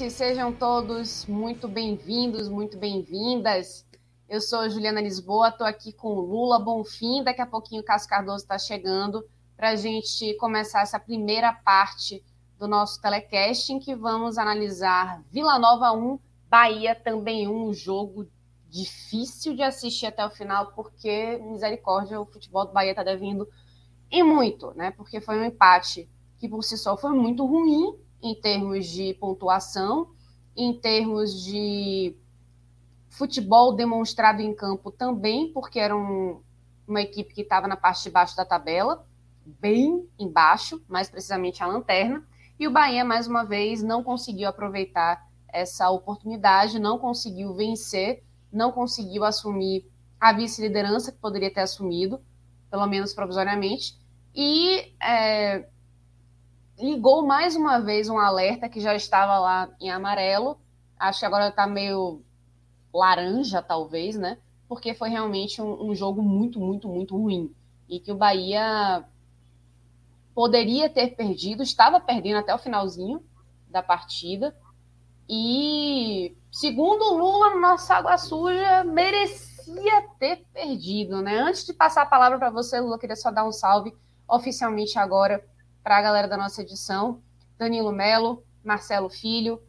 Gente, sejam todos muito bem-vindos, muito bem-vindas. Eu sou Juliana Lisboa, estou aqui com o Lula Bonfim. Daqui a pouquinho o Cássio Cardoso está chegando para a gente começar essa primeira parte do nosso telecast, em que vamos analisar Vila Nova 1, Bahia também 1, um jogo difícil de assistir até o final, porque, misericórdia, o futebol do Bahia está devendo e muito, né? Porque foi um empate que por si só foi muito ruim em termos de pontuação, em termos de futebol demonstrado em campo também, porque era um, uma equipe que estava na parte de baixo da tabela, bem embaixo, mais precisamente a lanterna, e o Bahia, mais uma vez, não conseguiu aproveitar essa oportunidade, não conseguiu vencer, não conseguiu assumir a vice-liderança que poderia ter assumido, pelo menos provisoriamente, e é, ligou mais uma vez um alerta que já estava lá em amarelo, acho que agora está meio laranja, talvez, né? Porque foi realmente um, um, jogo muito, muito, muito ruim. E que o Bahia poderia ter perdido, estava perdendo até o finalzinho da partida. E, segundo o Lula, nossa água suja merecia ter perdido, né? Antes de passar a palavra para você, Lula, queria só dar um salve oficialmente agora para a galera da nossa edição. Danilo Melo, Marcelo Filho,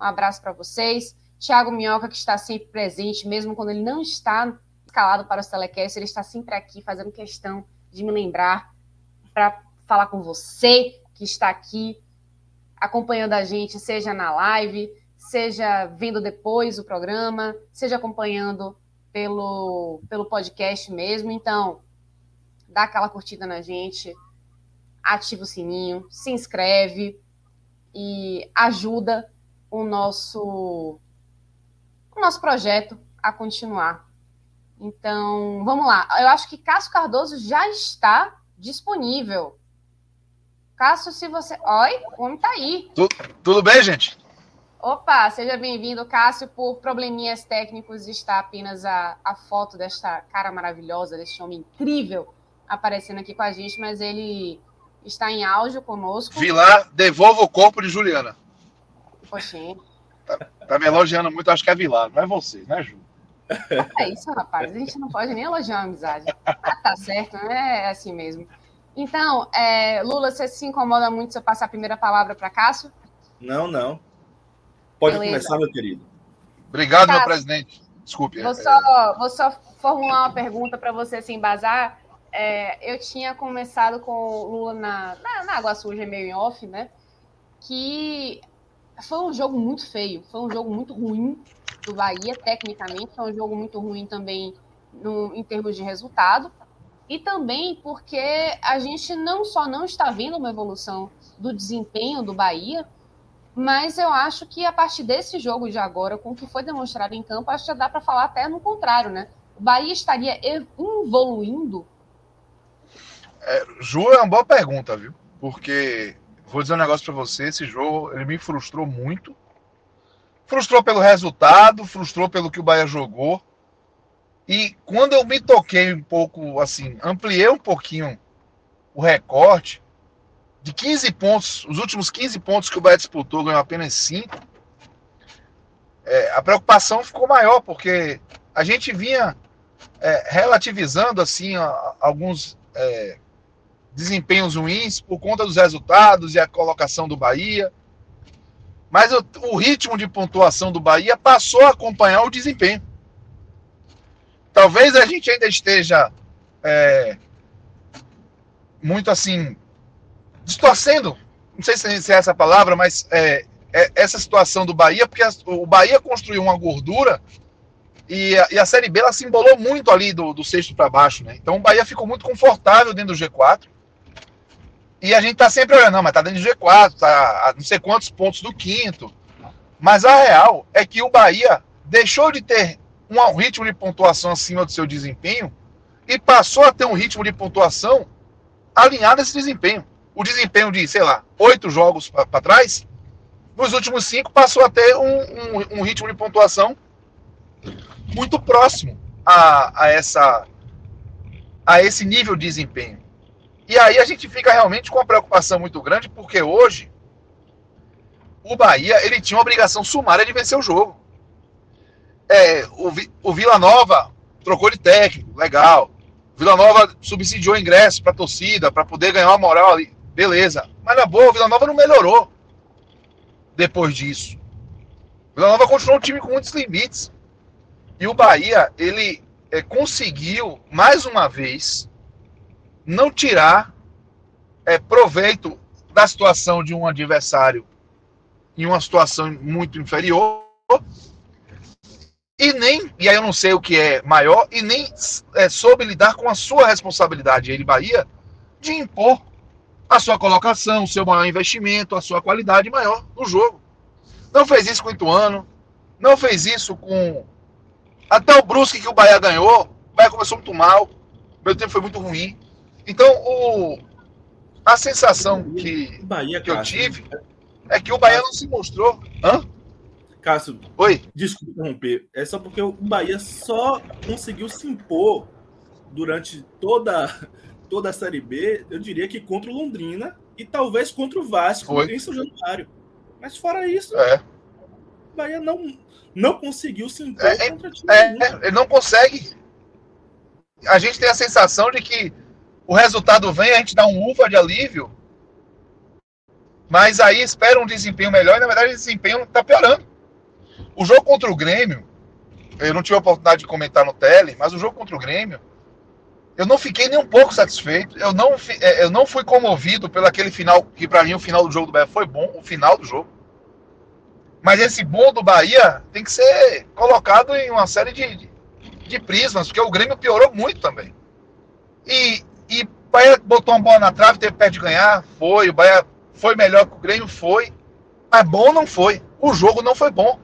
um abraço para vocês. Tiago Minhoca, que está sempre presente, mesmo quando ele não está escalado para os telecasts, ele está sempre aqui fazendo questão de me lembrar para falar com você que está aqui acompanhando a gente, seja na live, seja vendo depois o programa, seja acompanhando pelo, pelo podcast mesmo. Então, dá aquela curtida na gente, ativa o sininho, se inscreve e ajuda o nosso o nosso projeto a continuar. Então, vamos lá. Eu acho que Cássio Cardoso já está disponível. Cássio, se você. Oi, o homem está aí. Tudo, tudo bem, gente? Opa, seja bem-vindo, Cássio. Por probleminhas técnicos, está apenas a, a foto desta cara maravilhosa, deste homem incrível aparecendo aqui com a gente, mas ele está em áudio conosco. Vilar, devolva o corpo de Juliana. Poxinha. Tá, tá me elogiando muito, acho que é Vilar, não é você, né, Ju? É isso, rapaz. A gente não pode nem elogiar a amizade. Ah, tá certo, né? É assim mesmo. Então, é, Lula, você se incomoda muito se eu passar a primeira palavra para Cássio? Não, não. Pode Beleza. começar, meu querido. Obrigado, Cássio, meu presidente. Desculpe. Vou, é... só, vou só formular uma pergunta para você se embasar. É, eu tinha começado com o Lula na, na, na Água Suja, meio em off, né? Que foi um jogo muito feio, foi um jogo muito ruim do Bahia, tecnicamente, foi um jogo muito ruim também no, em termos de resultado, e também porque a gente não só não está vendo uma evolução do desempenho do Bahia, mas eu acho que a partir desse jogo de agora, com o que foi demonstrado em campo, acho que já dá para falar até no contrário, né? O Bahia estaria evoluindo? É, Ju é uma boa pergunta, viu? Porque vou dizer um negócio para você, esse jogo ele me frustrou muito. Frustrou pelo resultado, frustrou pelo que o Bahia jogou. E quando eu me toquei um pouco, assim, ampliei um pouquinho o recorte de 15 pontos, os últimos 15 pontos que o Bahia disputou, ganhou apenas 5. É, a preocupação ficou maior, porque a gente vinha é, relativizando, assim, alguns é, desempenhos ruins por conta dos resultados e a colocação do Bahia. Mas o, o ritmo de pontuação do Bahia passou a acompanhar o desempenho. Talvez a gente ainda esteja é, muito assim, distorcendo, não sei se é essa palavra, mas é, é essa situação do Bahia, porque o Bahia construiu uma gordura e a, e a Série B ela se embolou muito ali do, do sexto para baixo, né? Então o Bahia ficou muito confortável dentro do G4. E a gente tá sempre olhando, não, mas tá dentro do G4, tá a não sei quantos pontos do quinto. Mas a real é que o Bahia deixou de ter um ritmo de pontuação acima do seu desempenho e passou a ter um ritmo de pontuação alinhado a esse desempenho. O desempenho de, sei lá, oito jogos para trás, nos últimos cinco passou a ter um, um, um ritmo de pontuação muito próximo a, a, essa, a esse nível de desempenho. E aí a gente fica realmente com uma preocupação muito grande, porque hoje o Bahia ele tinha uma obrigação sumária de vencer o jogo. É, o, o Vila Nova trocou de técnico, legal. O Vila Nova subsidiou ingresso para torcida, para poder ganhar uma moral ali, beleza. Mas na boa, o Vila Nova não melhorou depois disso. O Vila Nova continuou um time com muitos limites. E o Bahia, ele é, conseguiu, mais uma vez, não tirar é, proveito da situação de um adversário em uma situação muito inferior e nem, e aí eu não sei o que é maior, e nem é, soube lidar com a sua responsabilidade, ele, Bahia, de impor a sua colocação, o seu maior investimento, a sua qualidade maior no jogo. Não fez isso com o Ituano, não fez isso com até o Brusque que o Bahia ganhou, o Bahia começou muito mal, o meu tempo foi muito ruim. Então, o, a sensação que, Bahia, que eu tive é que o Bahia não se mostrou. Hã? Cássio, Oi? desculpa interromper. É só porque o Bahia só conseguiu se impor durante toda, toda a Série B, eu diria que contra o Londrina e talvez contra o Vasco em São Januário. Mas fora isso, é. o Bahia não, não conseguiu se impor é, contra time é, é, Ele não consegue. A gente tem a sensação de que o resultado vem, a gente dá um uva de alívio, mas aí espera um desempenho melhor e na verdade o desempenho está piorando. O jogo contra o Grêmio, eu não tive a oportunidade de comentar no tele, mas o jogo contra o Grêmio, eu não fiquei nem um pouco satisfeito. Eu não, é, eu não fui comovido pelo aquele final, que para mim o final do jogo do Bahia foi bom, o final do jogo. Mas esse bom do Bahia tem que ser colocado em uma série de, de prismas, porque o Grêmio piorou muito também. E, e o Bahia botou uma bola na trave, teve pé de ganhar, foi. O Bahia foi melhor que o Grêmio, foi. Mas bom não foi. O jogo não foi bom.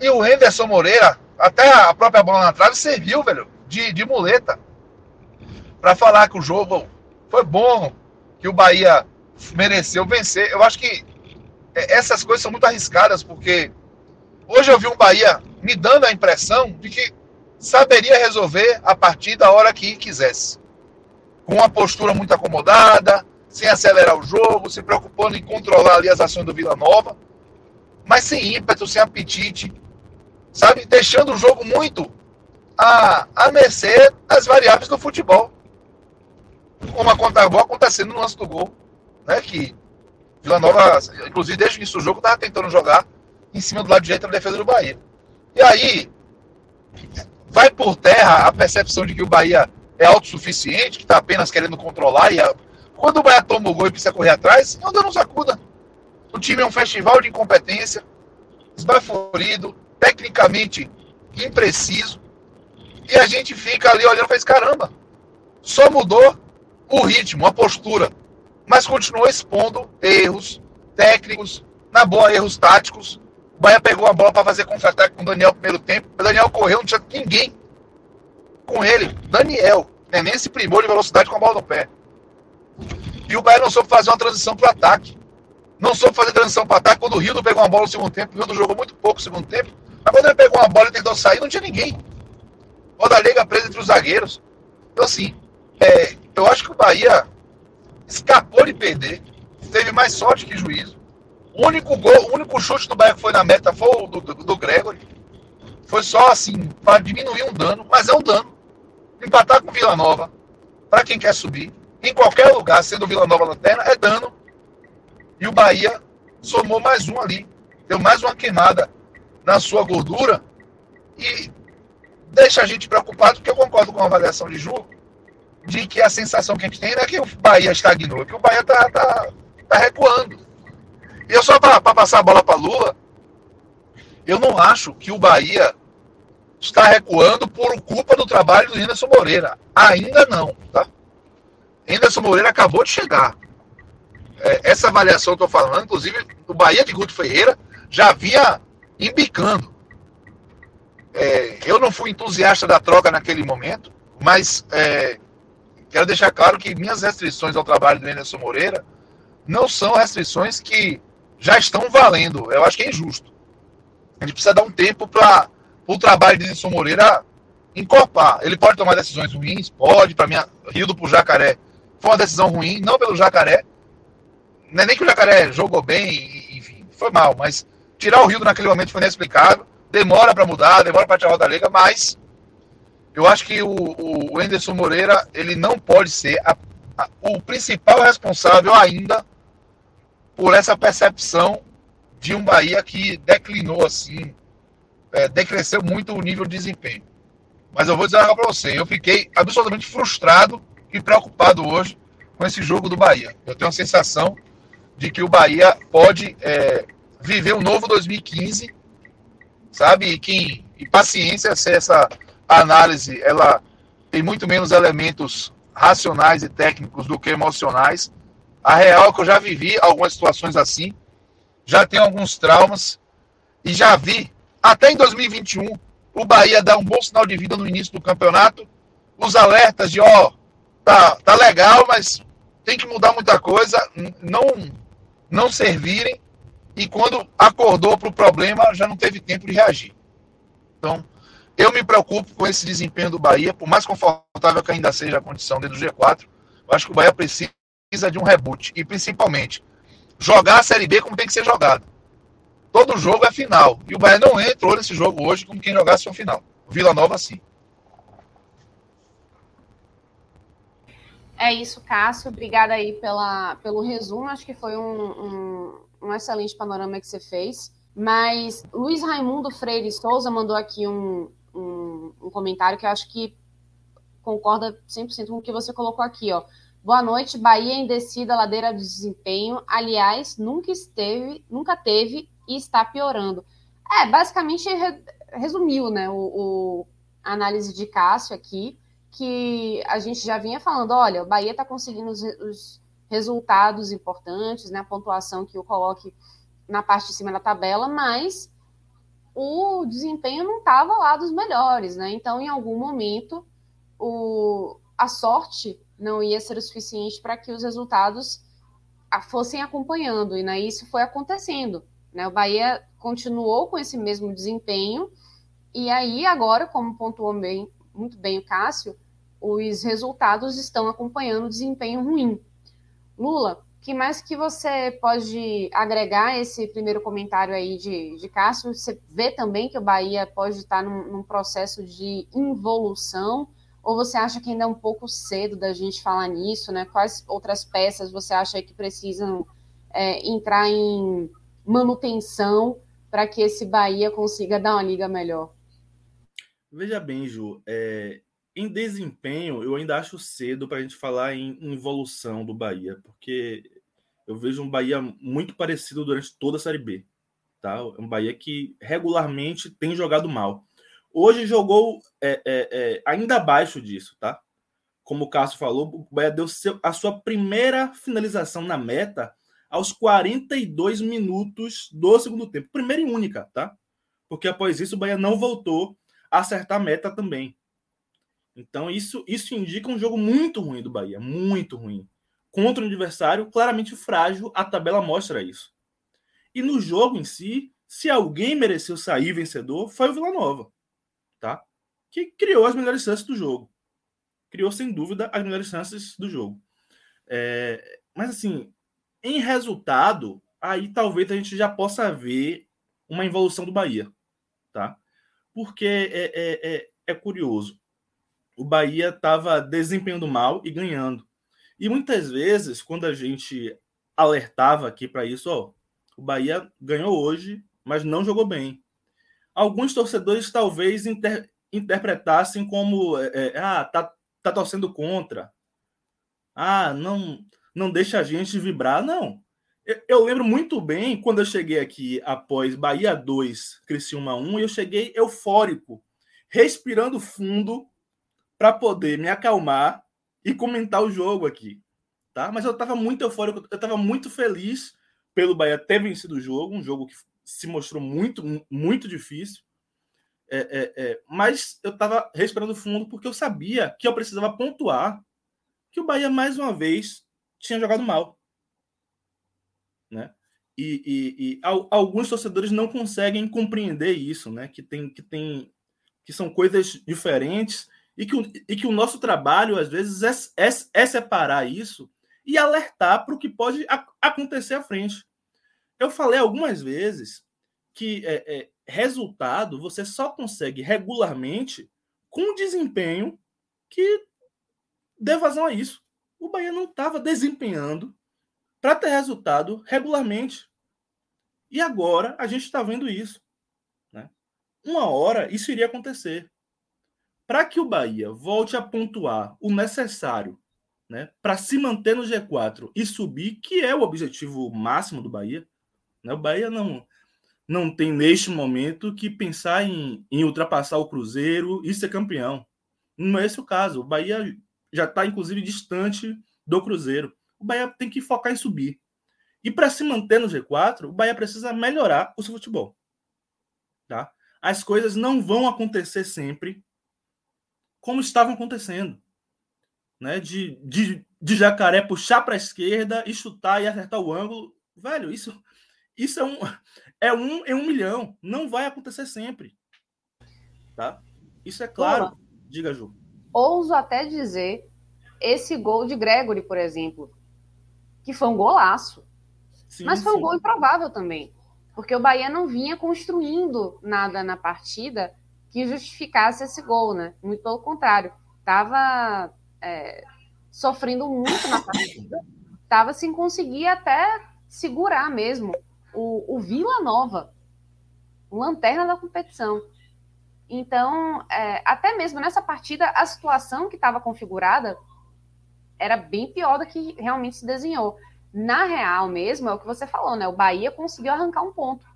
E o Henderson Moreira, até a própria bola na trave, serviu, velho, de, de muleta. para falar que o jogo foi bom, que o Bahia mereceu vencer. Eu acho que essas coisas são muito arriscadas, porque hoje eu vi um Bahia me dando a impressão de que saberia resolver a partir da hora que quisesse. Com uma postura muito acomodada, sem acelerar o jogo, se preocupando em controlar ali as ações do Vila Nova, mas sem ímpeto, sem apetite, sabe? Deixando o jogo muito a, a mercê das variáveis do futebol. Como acabou acontecendo no lance do gol, né? Que Vila Nova, inclusive desde o início do jogo, estava tentando jogar em cima do lado direito da defesa do Bahia. E aí vai por terra a percepção de que o Bahia é autossuficiente, que está apenas querendo controlar. E a... quando o Bahia toma o gol e precisa correr atrás, não deu não sacuda. O time é um festival de incompetência, esbaforido, tecnicamente impreciso. E a gente fica ali olhando e faz, caramba, só mudou o ritmo, a postura, mas continuou expondo erros técnicos, na boa, erros táticos. O Bahia pegou a bola para fazer contra-ataque com o Daniel no primeiro tempo. O Daniel correu, não tinha ninguém com ele. Daniel, né, nem esse primor de velocidade com a bola no pé. E o Bahia não soube fazer uma transição para o ataque. Não soube fazer transição para o ataque. Quando o Rio pegou uma bola no segundo tempo, o Rio jogou muito pouco no segundo tempo. Mas quando ele pegou uma bola e tentou sair, não tinha ninguém. O da Liga presa entre os zagueiros. Então, assim, é, eu acho que o Bahia escapou de perder. Teve mais sorte que juízo. O único gol, o único chute do Bahia que foi na meta foi o do, do, do Gregory. Foi só assim, para diminuir um dano, mas é um dano. Empatar com Vila Nova, para quem quer subir, em qualquer lugar, sendo Vila Nova lanterna, é dano. E o Bahia somou mais um ali. Deu mais uma queimada na sua gordura e deixa a gente preocupado, porque eu concordo com a avaliação de Ju, de que a sensação que a gente tem não é que o Bahia estagnou, é que o Bahia está tá, tá recuando. E eu só para passar a bola para Lula, eu não acho que o Bahia está recuando por culpa do trabalho do Anderson Moreira. Ainda não, tá? Anderson Moreira acabou de chegar. É, essa avaliação que eu estou falando, inclusive, o Bahia de Guto Ferreira já vinha embicando. É, eu não fui entusiasta da troca naquele momento, mas é, quero deixar claro que minhas restrições ao trabalho do Anderson Moreira não são restrições que já estão valendo. Eu acho que é injusto. A gente precisa dar um tempo para o trabalho de Anderson Moreira encorpar. Ele pode tomar decisões ruins, pode. Para mim, Rio do Jacaré foi uma decisão ruim, não pelo Jacaré. Não é nem que o Jacaré jogou bem, enfim, foi mal, mas tirar o Rio naquele momento foi inexplicável. Demora para mudar, demora para tirar o da liga, mas eu acho que o, o Anderson Moreira ele não pode ser a, a, o principal responsável ainda por essa percepção de um Bahia que declinou assim, é, decresceu muito o nível de desempenho. Mas eu vou dizer para você, eu fiquei absolutamente frustrado e preocupado hoje com esse jogo do Bahia. Eu tenho a sensação de que o Bahia pode é, viver um novo 2015, sabe? E, que, e paciência se essa análise ela tem muito menos elementos racionais e técnicos do que emocionais. A real é que eu já vivi algumas situações assim, já tenho alguns traumas e já vi, até em 2021, o Bahia dar um bom sinal de vida no início do campeonato, os alertas de, ó, tá, tá legal, mas tem que mudar muita coisa, não, não servirem, e quando acordou para o problema, já não teve tempo de reagir. Então, eu me preocupo com esse desempenho do Bahia, por mais confortável que ainda seja a condição dentro do G4, eu acho que o Bahia precisa de um reboot, e principalmente, jogar a Série B como tem que ser jogado. Todo jogo é final, e o Bahia não entrou nesse jogo hoje como quem jogasse o final. Vila Nova, sim. É isso, Cássio. Obrigada aí pela, pelo resumo. Acho que foi um, um, um excelente panorama que você fez. Mas Luiz Raimundo Freire Souza mandou aqui um, um, um comentário que eu acho que concorda 100% com o que você colocou aqui. Ó. Boa noite, Bahia em descida, ladeira de desempenho. Aliás, nunca esteve, nunca teve e está piorando. É, basicamente resumiu né, o, o a análise de Cássio aqui que a gente já vinha falando, olha, o Bahia está conseguindo os, os, resultados importantes, né, a pontuação que o coloque na parte de cima da tabela, mas o desempenho não estava lá dos melhores, né? Então, em algum momento, o, a sorte não ia ser o suficiente para que os resultados fossem acompanhando, e né, isso foi acontecendo. Né? O Bahia continuou com esse mesmo desempenho, e aí agora, como pontuou bem muito bem o Cássio, os resultados estão acompanhando o desempenho ruim. Lula, que mais que você pode agregar esse primeiro comentário aí de, de Cássio? Você vê também que o Bahia pode estar num, num processo de involução? Ou você acha que ainda é um pouco cedo da gente falar nisso, né? Quais outras peças você acha que precisam é, entrar em manutenção para que esse Bahia consiga dar uma liga melhor? Veja bem, Ju, é, em desempenho, eu ainda acho cedo para a gente falar em evolução do Bahia, porque eu vejo um Bahia muito parecido durante toda a Série B. Tá? É um Bahia que regularmente tem jogado mal. Hoje jogou é, é, é, ainda abaixo disso, tá? Como o Cássio falou, o Bahia deu a sua primeira finalização na meta aos 42 minutos do segundo tempo. Primeira e única, tá? Porque após isso o Bahia não voltou acertar a meta também. Então, isso, isso indica um jogo muito ruim do Bahia, muito ruim. Contra um adversário claramente frágil, a tabela mostra isso. E no jogo em si, se alguém mereceu sair vencedor, foi o Vila Nova, tá? Que criou as melhores chances do jogo. Criou, sem dúvida, as melhores chances do jogo. É, mas, assim, em resultado, aí talvez a gente já possa ver uma evolução do Bahia, tá? porque é, é, é, é curioso. O Bahia estava desempenhando mal e ganhando. E muitas vezes, quando a gente alertava aqui para isso, ó, o Bahia ganhou hoje, mas não jogou bem. Alguns torcedores talvez inter, interpretassem como é, é, ah, tá, tá torcendo contra. Ah, não, não deixa a gente vibrar. Não. Eu, eu lembro muito bem quando eu cheguei aqui após Bahia 2, Criciúma 1, e eu cheguei eufórico, respirando fundo para poder me acalmar e comentar o jogo aqui, tá? Mas eu estava muito eufórico, eu estava muito feliz pelo Bahia ter vencido o jogo, um jogo que se mostrou muito, muito difícil. É, é, é, mas eu estava respirando fundo porque eu sabia que eu precisava pontuar que o Bahia mais uma vez tinha jogado mal, né? E, e, e alguns torcedores não conseguem compreender isso, né? Que tem que tem que são coisas diferentes e que, o, e que o nosso trabalho às vezes é, é, é separar isso e alertar para o que pode acontecer à frente. Eu falei algumas vezes que é, é, resultado você só consegue regularmente com desempenho que dê vazão a isso. O Bahia não estava desempenhando para ter resultado regularmente. E agora a gente está vendo isso. Né? Uma hora isso iria acontecer. Para que o Bahia volte a pontuar o necessário né, para se manter no G4 e subir, que é o objetivo máximo do Bahia, né? o Bahia não, não tem neste momento que pensar em, em ultrapassar o Cruzeiro e ser campeão. Não é esse o caso. O Bahia já está, inclusive, distante do Cruzeiro. O Bahia tem que focar em subir. E para se manter no G4, o Bahia precisa melhorar o seu futebol. Tá? As coisas não vão acontecer sempre como estavam acontecendo. Né? De, de, de jacaré puxar para a esquerda e chutar e acertar o ângulo. Velho, isso, isso é um, é um em um milhão. Não vai acontecer sempre. Tá? Isso é claro. Diga, Ju. Ouso até dizer esse gol de Gregory, por exemplo, que foi um golaço. Sim, mas foi sim. um gol improvável também. Porque o Bahia não vinha construindo nada na partida que justificasse esse gol, né? Muito pelo contrário. Estava é, sofrendo muito na partida. Estava sem conseguir até segurar mesmo o, o Vila Nova, o lanterna da competição. Então, é, até mesmo nessa partida, a situação que estava configurada era bem pior do que realmente se desenhou. Na real mesmo, é o que você falou, né? O Bahia conseguiu arrancar um ponto.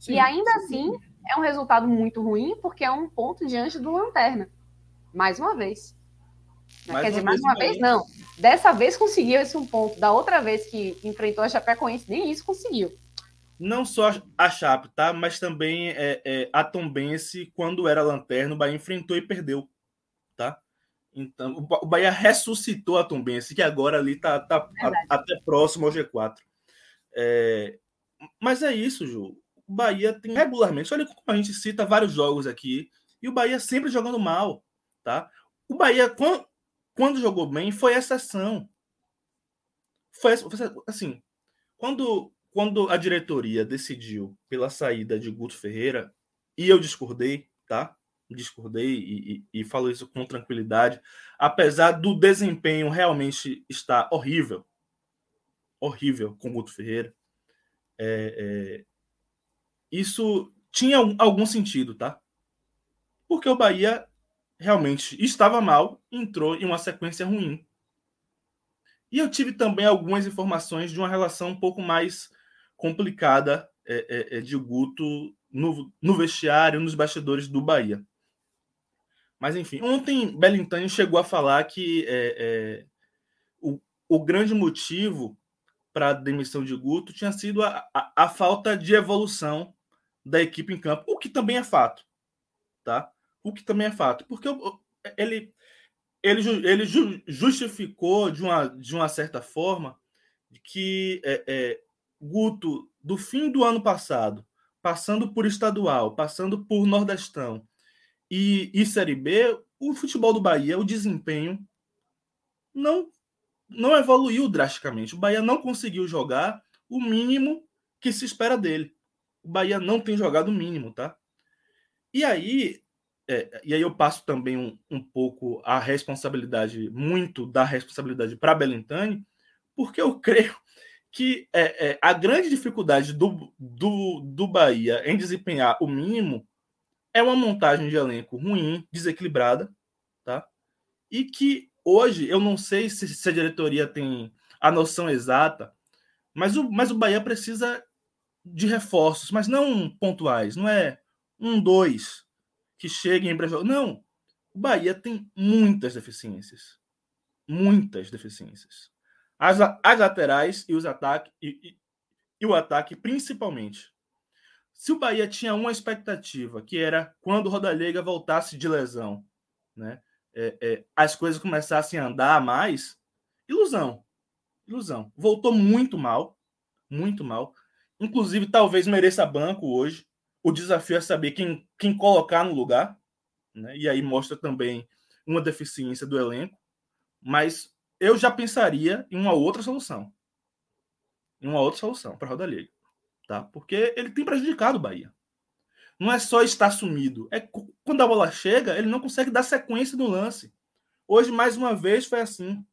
Sim, e ainda sim. assim, é um resultado muito ruim, porque é um ponto diante do Lanterna. Mais uma vez. Mais Quer dizer, mais uma vez, não. Dessa vez conseguiu esse um ponto. Da outra vez que enfrentou a Chapecoense, nem isso conseguiu. Não só a Chape, tá? Mas também é, é, a Tombense, quando era lanterna, o Bahia enfrentou e perdeu, tá? Então, o Bahia ressuscitou a Tombense, que agora ali tá, tá até próximo ao G4. É, mas é isso, Ju. O Bahia tem regularmente, olha como a gente cita vários jogos aqui, e o Bahia sempre jogando mal, tá? O Bahia, quando, quando jogou bem, foi exceção. Foi assim, quando, quando a diretoria decidiu pela saída de Guto Ferreira, e eu discordei, tá? Discordei e, e, e falo isso com tranquilidade, apesar do desempenho realmente estar horrível, horrível com Guto Ferreira, é, é, isso tinha algum sentido, tá? Porque o Bahia realmente estava mal, entrou em uma sequência ruim. E eu tive também algumas informações de uma relação um pouco mais complicada é, é, é de Guto no, no, vestiário, nos bastidores do Bahia. Mas, enfim, ontem Belintani chegou a falar que é, é, o, o grande motivo para a demissão de Guto tinha sido a, a, a falta de evolução da equipe em campo, o que também é fato, tá? O que também é fato, porque ele ele, ele justificou de uma, de uma certa forma que é, é, Guto, do fim do ano passado, passando por estadual, passando por Nordestão e, e Série B, o futebol do Bahia, o desempenho não, não evoluiu drasticamente. O Bahia não conseguiu jogar o mínimo que se espera dele o Bahia não tem jogado o mínimo, tá? E aí, é, e aí eu passo também um, um, pouco a responsabilidade, muito da responsabilidade para Belintani, porque eu creio que é, é, a grande dificuldade do, do, do Bahia em desempenhar o mínimo é uma montagem de elenco ruim, desequilibrada, tá? e que hoje eu não sei se, se a diretoria tem a noção exata, mas o, mas o Bahia precisa de reforços, mas não pontuais, não é um, dois que cheguem para jogo. Não. O Bahia tem muitas deficiências. Muitas deficiências. As, as laterais e os ataques e, e, e o ataque principalmente. Se o Bahia tinha uma expectativa, que era quando o Rodalega voltasse de lesão, né, é, é, as coisas começassem a andar mais, ilusão. Ilusão. Voltou muito mal, muito mal. Inclusive, talvez mereça banco hoje. O desafio é saber quem, quem colocar no lugar. Né? E aí mostra também uma deficiência do elenco. Mas eu já pensaria em uma outra solução. Em uma outra solução para a Roda Liga. Tá? Porque ele tem prejudicado o Bahia. Não é só estar sumido. É quando a bola chega, ele não consegue dar sequência no lance. Hoje, mais uma vez, foi assim.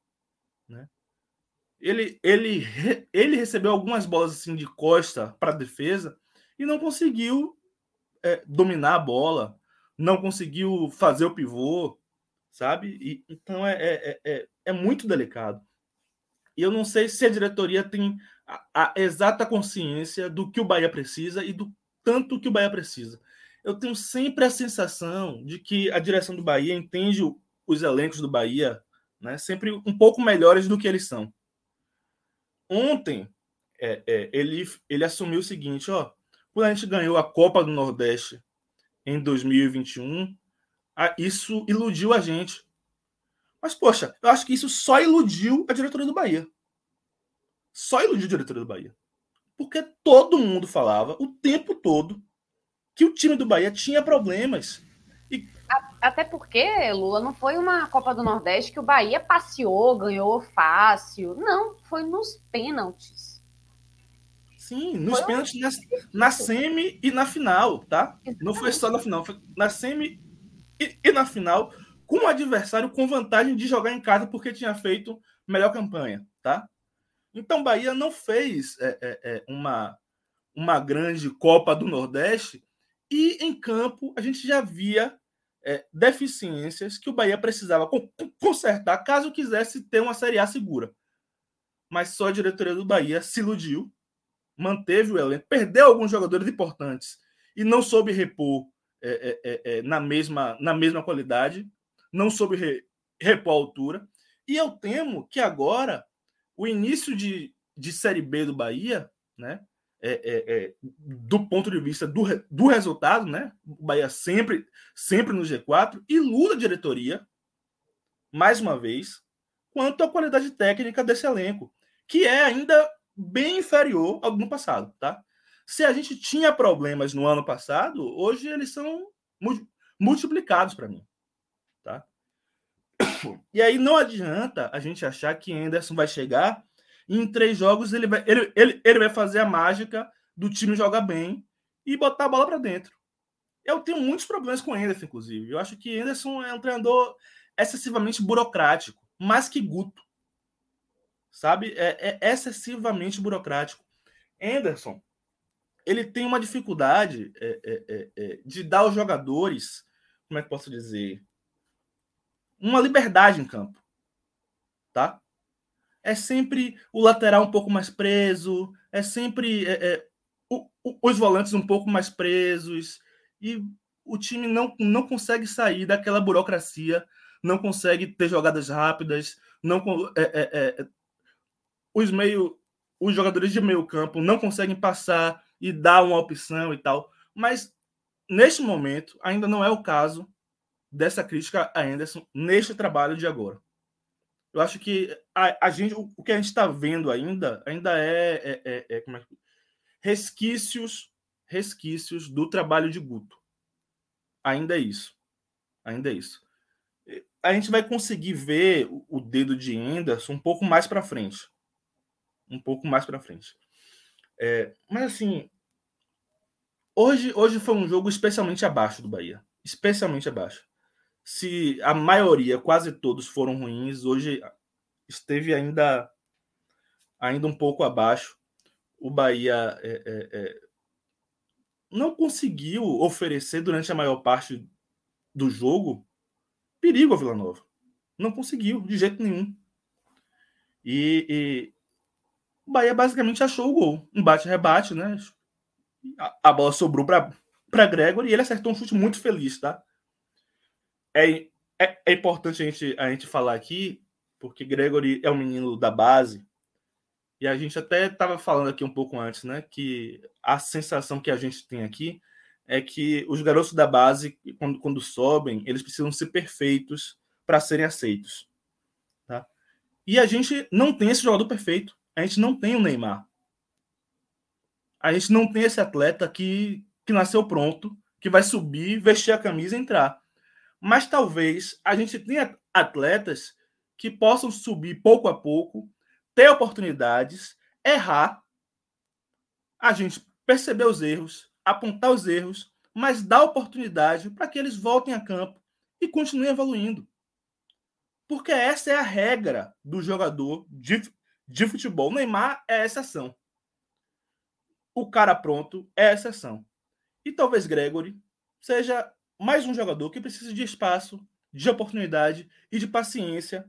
Né? ele, ele, ele recebeu algumas bolas assim de costa para a defesa e não conseguiu é, dominar a bola, não conseguiu fazer o pivô, sabe? E, então é, é, é, é, muito delicado. E eu não sei se a diretoria tem a, a, exata consciência do que o Bahia precisa e do tanto que o Bahia precisa. Eu tenho sempre a sensação de que a direção do Bahia entende os elencos do Bahia né, sempre um pouco melhores do que eles são ontem é, é, ele, ele assumiu o seguinte: ó, quando a gente ganhou a Copa do Nordeste em 2021, a, isso iludiu a gente. Mas, poxa, eu acho que isso só iludiu a diretoria do Bahia. Só iludiu a diretoria do Bahia. Porque todo mundo falava o tempo todo que o time do Bahia tinha problemas. E... Até porque, Lula, não foi uma Copa do Nordeste que o Bahia passeou, ganhou fácil. Não, foi nos pênaltis. Sim, nos foi pênaltis um... na, na, semi e na final, tá? Exatamente. Não foi só na final, foi na semi e, e na final, com o adversário com vantagem de jogar em casa porque tinha feito melhor campanha, tá? Então, Bahia não fez é, é, é, uma, uma grande Copa do Nordeste e em campo a gente já via é, deficiências que o Bahia precisava consertar caso quisesse ter uma Série A segura. Mas só a diretoria do Bahia se iludiu, manteve o elenco, perdeu alguns jogadores importantes e não soube repor é, é, é, é na, mesma, na mesma qualidade, não soube re, repor a altura. E eu temo que agora o início de, de Série B do Bahia, né, é, é, é, do ponto de vista do, do resultado, né? O Bahia sempre, sempre no G4, iluda a diretoria, mais uma vez, quanto à qualidade técnica desse elenco, que é ainda bem inferior ao do ano passado, tá? Se a gente tinha problemas no ano passado, hoje eles são multiplicados para mim? E aí não adianta a gente achar que Anderson vai chegar em três jogos ele vai, ele, ele, ele vai fazer a mágica do time jogar bem e botar a bola para dentro. Eu tenho muitos problemas com o Anderson, inclusive. Eu acho que Anderson é um treinador excessivamente burocrático, mais que Guto. Sabe? É, é excessivamente burocrático. Anderson, ele tem uma dificuldade é, é, é, é, de dar aos jogadores, como é que posso dizer, uma liberdade em campo. Tá? é sempre o lateral um pouco mais preso, é sempre é, é, o, o, os volantes um pouco mais presos, e o time não, não consegue sair daquela burocracia, não consegue ter jogadas rápidas, não é, é, é, os meio os jogadores de meio campo não conseguem passar e dar uma opção e tal. Mas neste momento ainda não é o caso dessa crítica a Anderson neste trabalho de agora. Eu acho que a, a gente, o, o, que a gente está vendo ainda, ainda é, é, é, é, é resquícios, resquícios do trabalho de Guto. Ainda é isso. Ainda é isso. A gente vai conseguir ver o, o dedo de Anderson um pouco mais para frente. Um pouco mais para frente. É, mas assim, hoje, hoje foi um jogo especialmente abaixo do Bahia. Especialmente abaixo se a maioria, quase todos foram ruins, hoje esteve ainda ainda um pouco abaixo. O Bahia é, é, é, não conseguiu oferecer durante a maior parte do jogo perigo ao Vila Nova. Não conseguiu, de jeito nenhum. E, e o Bahia basicamente achou o gol. Um bate-rebate, né? A, a, bola sobrou para Gregory e ele acertou um chute muito feliz, tá? É, é, é, importante a gente, a gente falar aqui, porque Gregory é um menino da base, e a gente até estava falando aqui um pouco antes, né? Que a sensação que a gente tem aqui é que os garotos da base, quando, quando sobem, eles precisam ser perfeitos para serem aceitos. Tá? E a gente não tem esse jogador perfeito. A gente não tem o Neymar. A gente não tem esse atleta que, que nasceu pronto, que vai subir, vestir a camisa e entrar. Mas talvez a gente tenha atletas que possam subir pouco a pouco, ter oportunidades, errar, a gente perceber os erros, apontar os erros, mas dar oportunidade para que eles voltem a campo e continuem evoluindo. Porque essa é a regra do jogador de, de futebol. Neymar é exceção. O cara pronto é exceção. E talvez Gregory seja mais um jogador que precisa de espaço, de oportunidade e de paciência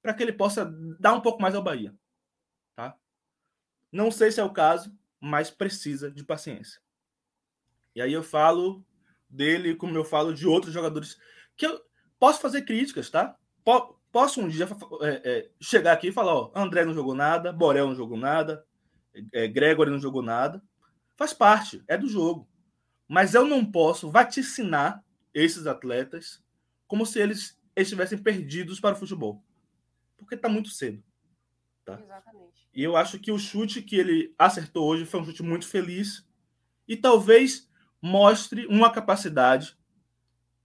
para que ele possa dar um pouco mais ao Bahia. Tá? Não sei se é o caso, mas precisa de paciência. E aí eu falo dele como eu falo de outros jogadores que eu posso fazer críticas, tá? Posso um dia é, é, chegar aqui e falar, ó, André não jogou nada, Borel não jogou nada, é, Gregory não jogou nada. Faz parte, é do jogo. Mas eu não posso vaticinar esses atletas como se eles estivessem perdidos para o futebol. Porque está muito cedo. Tá? Exatamente. E eu acho que o chute que ele acertou hoje foi um chute muito feliz. E talvez mostre uma capacidade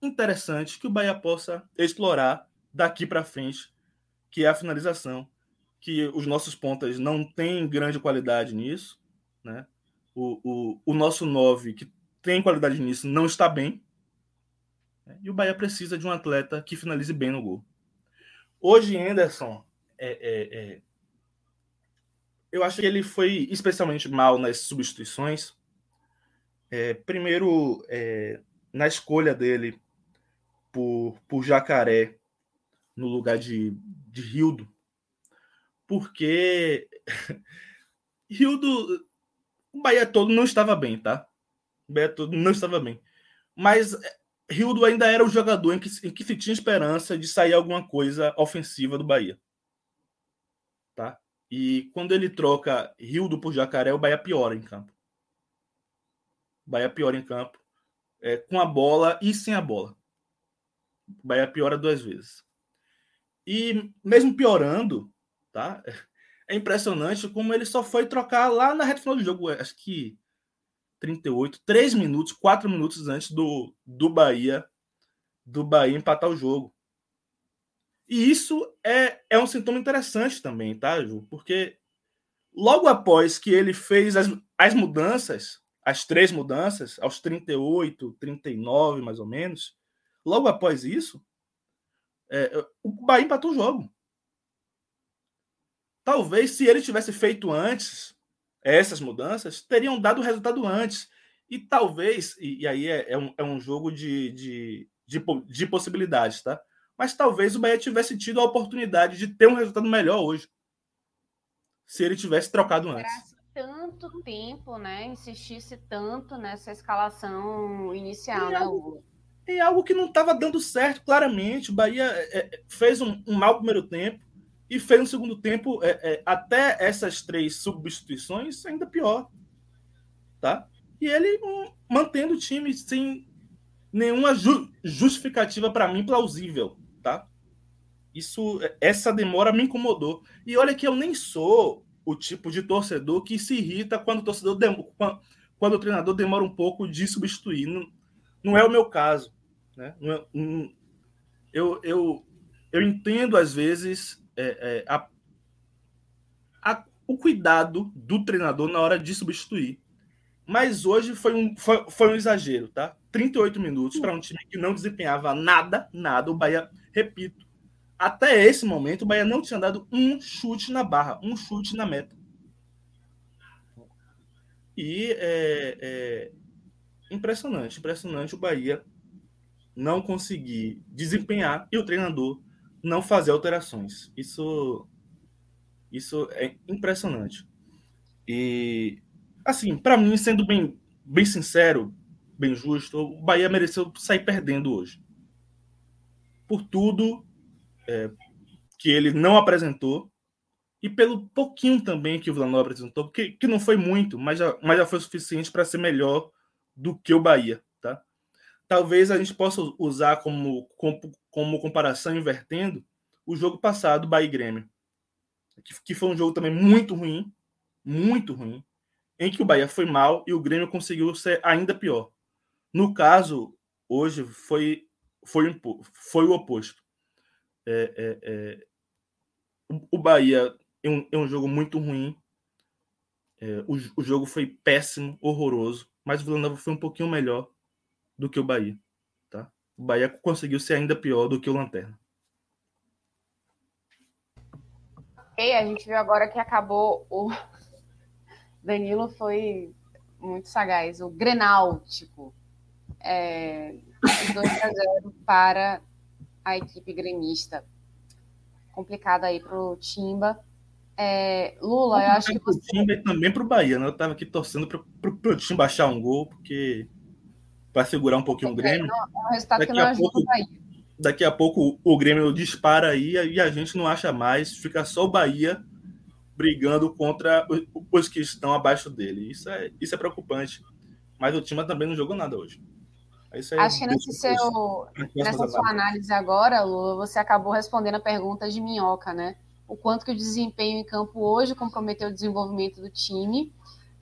interessante que o Bahia possa explorar daqui para frente, que é a finalização, que os nossos pontas não têm grande qualidade nisso, né? O, o, o nosso 9, que tem qualidade nisso, não está bem. Né? E o Bahia precisa de um atleta que finalize bem no gol. Hoje, Anderson, é, é, é... eu acho que ele foi especialmente mal nas substituições, é, primeiro, é, na escolha dele por, por Jacaré no lugar de, de Rildo, porque Rildo, o Bahia todo não estava bem, tá? O todo não estava bem. Mas é, Rildo ainda era o jogador em que, em que se tinha esperança de sair alguma coisa ofensiva do Bahia. Tá? E quando ele troca Rildo por Jacaré, o Bahia piora em campo. Bahia piora em campo, é, com a bola e sem a bola. Bahia piora duas vezes. E mesmo piorando, tá? É impressionante como ele só foi trocar lá na reta final do jogo, acho que 38, 3 minutos, 4 minutos antes do, do Bahia do Bahia empatar o jogo. E isso é, é um sintoma interessante também, tá, Ju? Porque logo após que ele fez as, as mudanças, as três mudanças, aos 38, 39 mais ou menos, logo após isso, é, o Bahia empatou o jogo. Talvez se ele tivesse feito antes essas mudanças, teriam dado o resultado antes. E talvez, e, e aí é, é, um, é um jogo de, de, de, de possibilidades, tá? Mas talvez o Bahia tivesse tido a oportunidade de ter um resultado melhor hoje. Se ele tivesse trocado antes tanto tempo, né? Insistisse tanto nessa escalação inicial, e né, algo, E algo que não estava dando certo, claramente. O Bahia é, é, fez um, um mau primeiro tempo e fez um segundo tempo, é, é, até essas três substituições, ainda pior. Tá? E ele um, mantendo o time sem nenhuma ju justificativa para mim plausível, tá? Isso, essa demora me incomodou. E olha que eu nem sou o tipo de torcedor que se irrita quando o torcedor quando o treinador demora um pouco de substituir. Não, não é o meu caso. Né? É, não, eu, eu, eu entendo, às vezes, é, é, a, a, o cuidado do treinador na hora de substituir. Mas hoje foi um, foi, foi um exagero, tá? 38 minutos para um time que não desempenhava nada, nada. O Bahia, repito, até esse momento, o Bahia não tinha dado um chute na barra, um chute na meta. E é, é impressionante, impressionante o Bahia não conseguir desempenhar e o treinador não fazer alterações. Isso, isso é impressionante. E, assim, para mim, sendo bem, bem sincero, bem justo, o Bahia mereceu sair perdendo hoje. Por tudo é, que ele não apresentou e pelo pouquinho também que o Vila Nova apresentou, que, que não foi muito, mas já, mas já foi suficiente para ser melhor do que o Bahia. Talvez a gente possa usar como, como, como comparação, invertendo, o jogo passado, Bahia e Grêmio, que, que foi um jogo também muito ruim, muito ruim, em que o Bahia foi mal e o Grêmio conseguiu ser ainda pior. No caso, hoje foi, foi, foi o oposto. É, é, é, o Bahia é um, é um jogo muito ruim. É, o, o jogo foi péssimo, horroroso, mas o Vila Nova foi um pouquinho melhor do que o Bahia. Tá? O Bahia conseguiu ser ainda pior do que o Lanterna. Ok, a gente viu agora que acabou o. Danilo foi muito sagaz. O Grenal, tipo. É... 2 a 0 para a equipe gremista. Complicado aí para o Timba. É, Lula, eu acho que você. Timba e também para o Bahia, né? Eu estava aqui torcendo para o Timba achar um gol, porque para segurar um pouquinho o Grêmio. Não, é um resultado daqui que não a pouco, o Bahia. Daqui a pouco o Grêmio dispara aí e a gente não acha mais, fica só o Bahia brigando contra os que estão abaixo dele. Isso é, isso é preocupante. Mas o time também não jogou nada hoje. Acho que nesse seu, nessa sua análise agora, Lula, você acabou respondendo a pergunta de Minhoca, né? O quanto que o desempenho em campo hoje comprometeu o desenvolvimento do time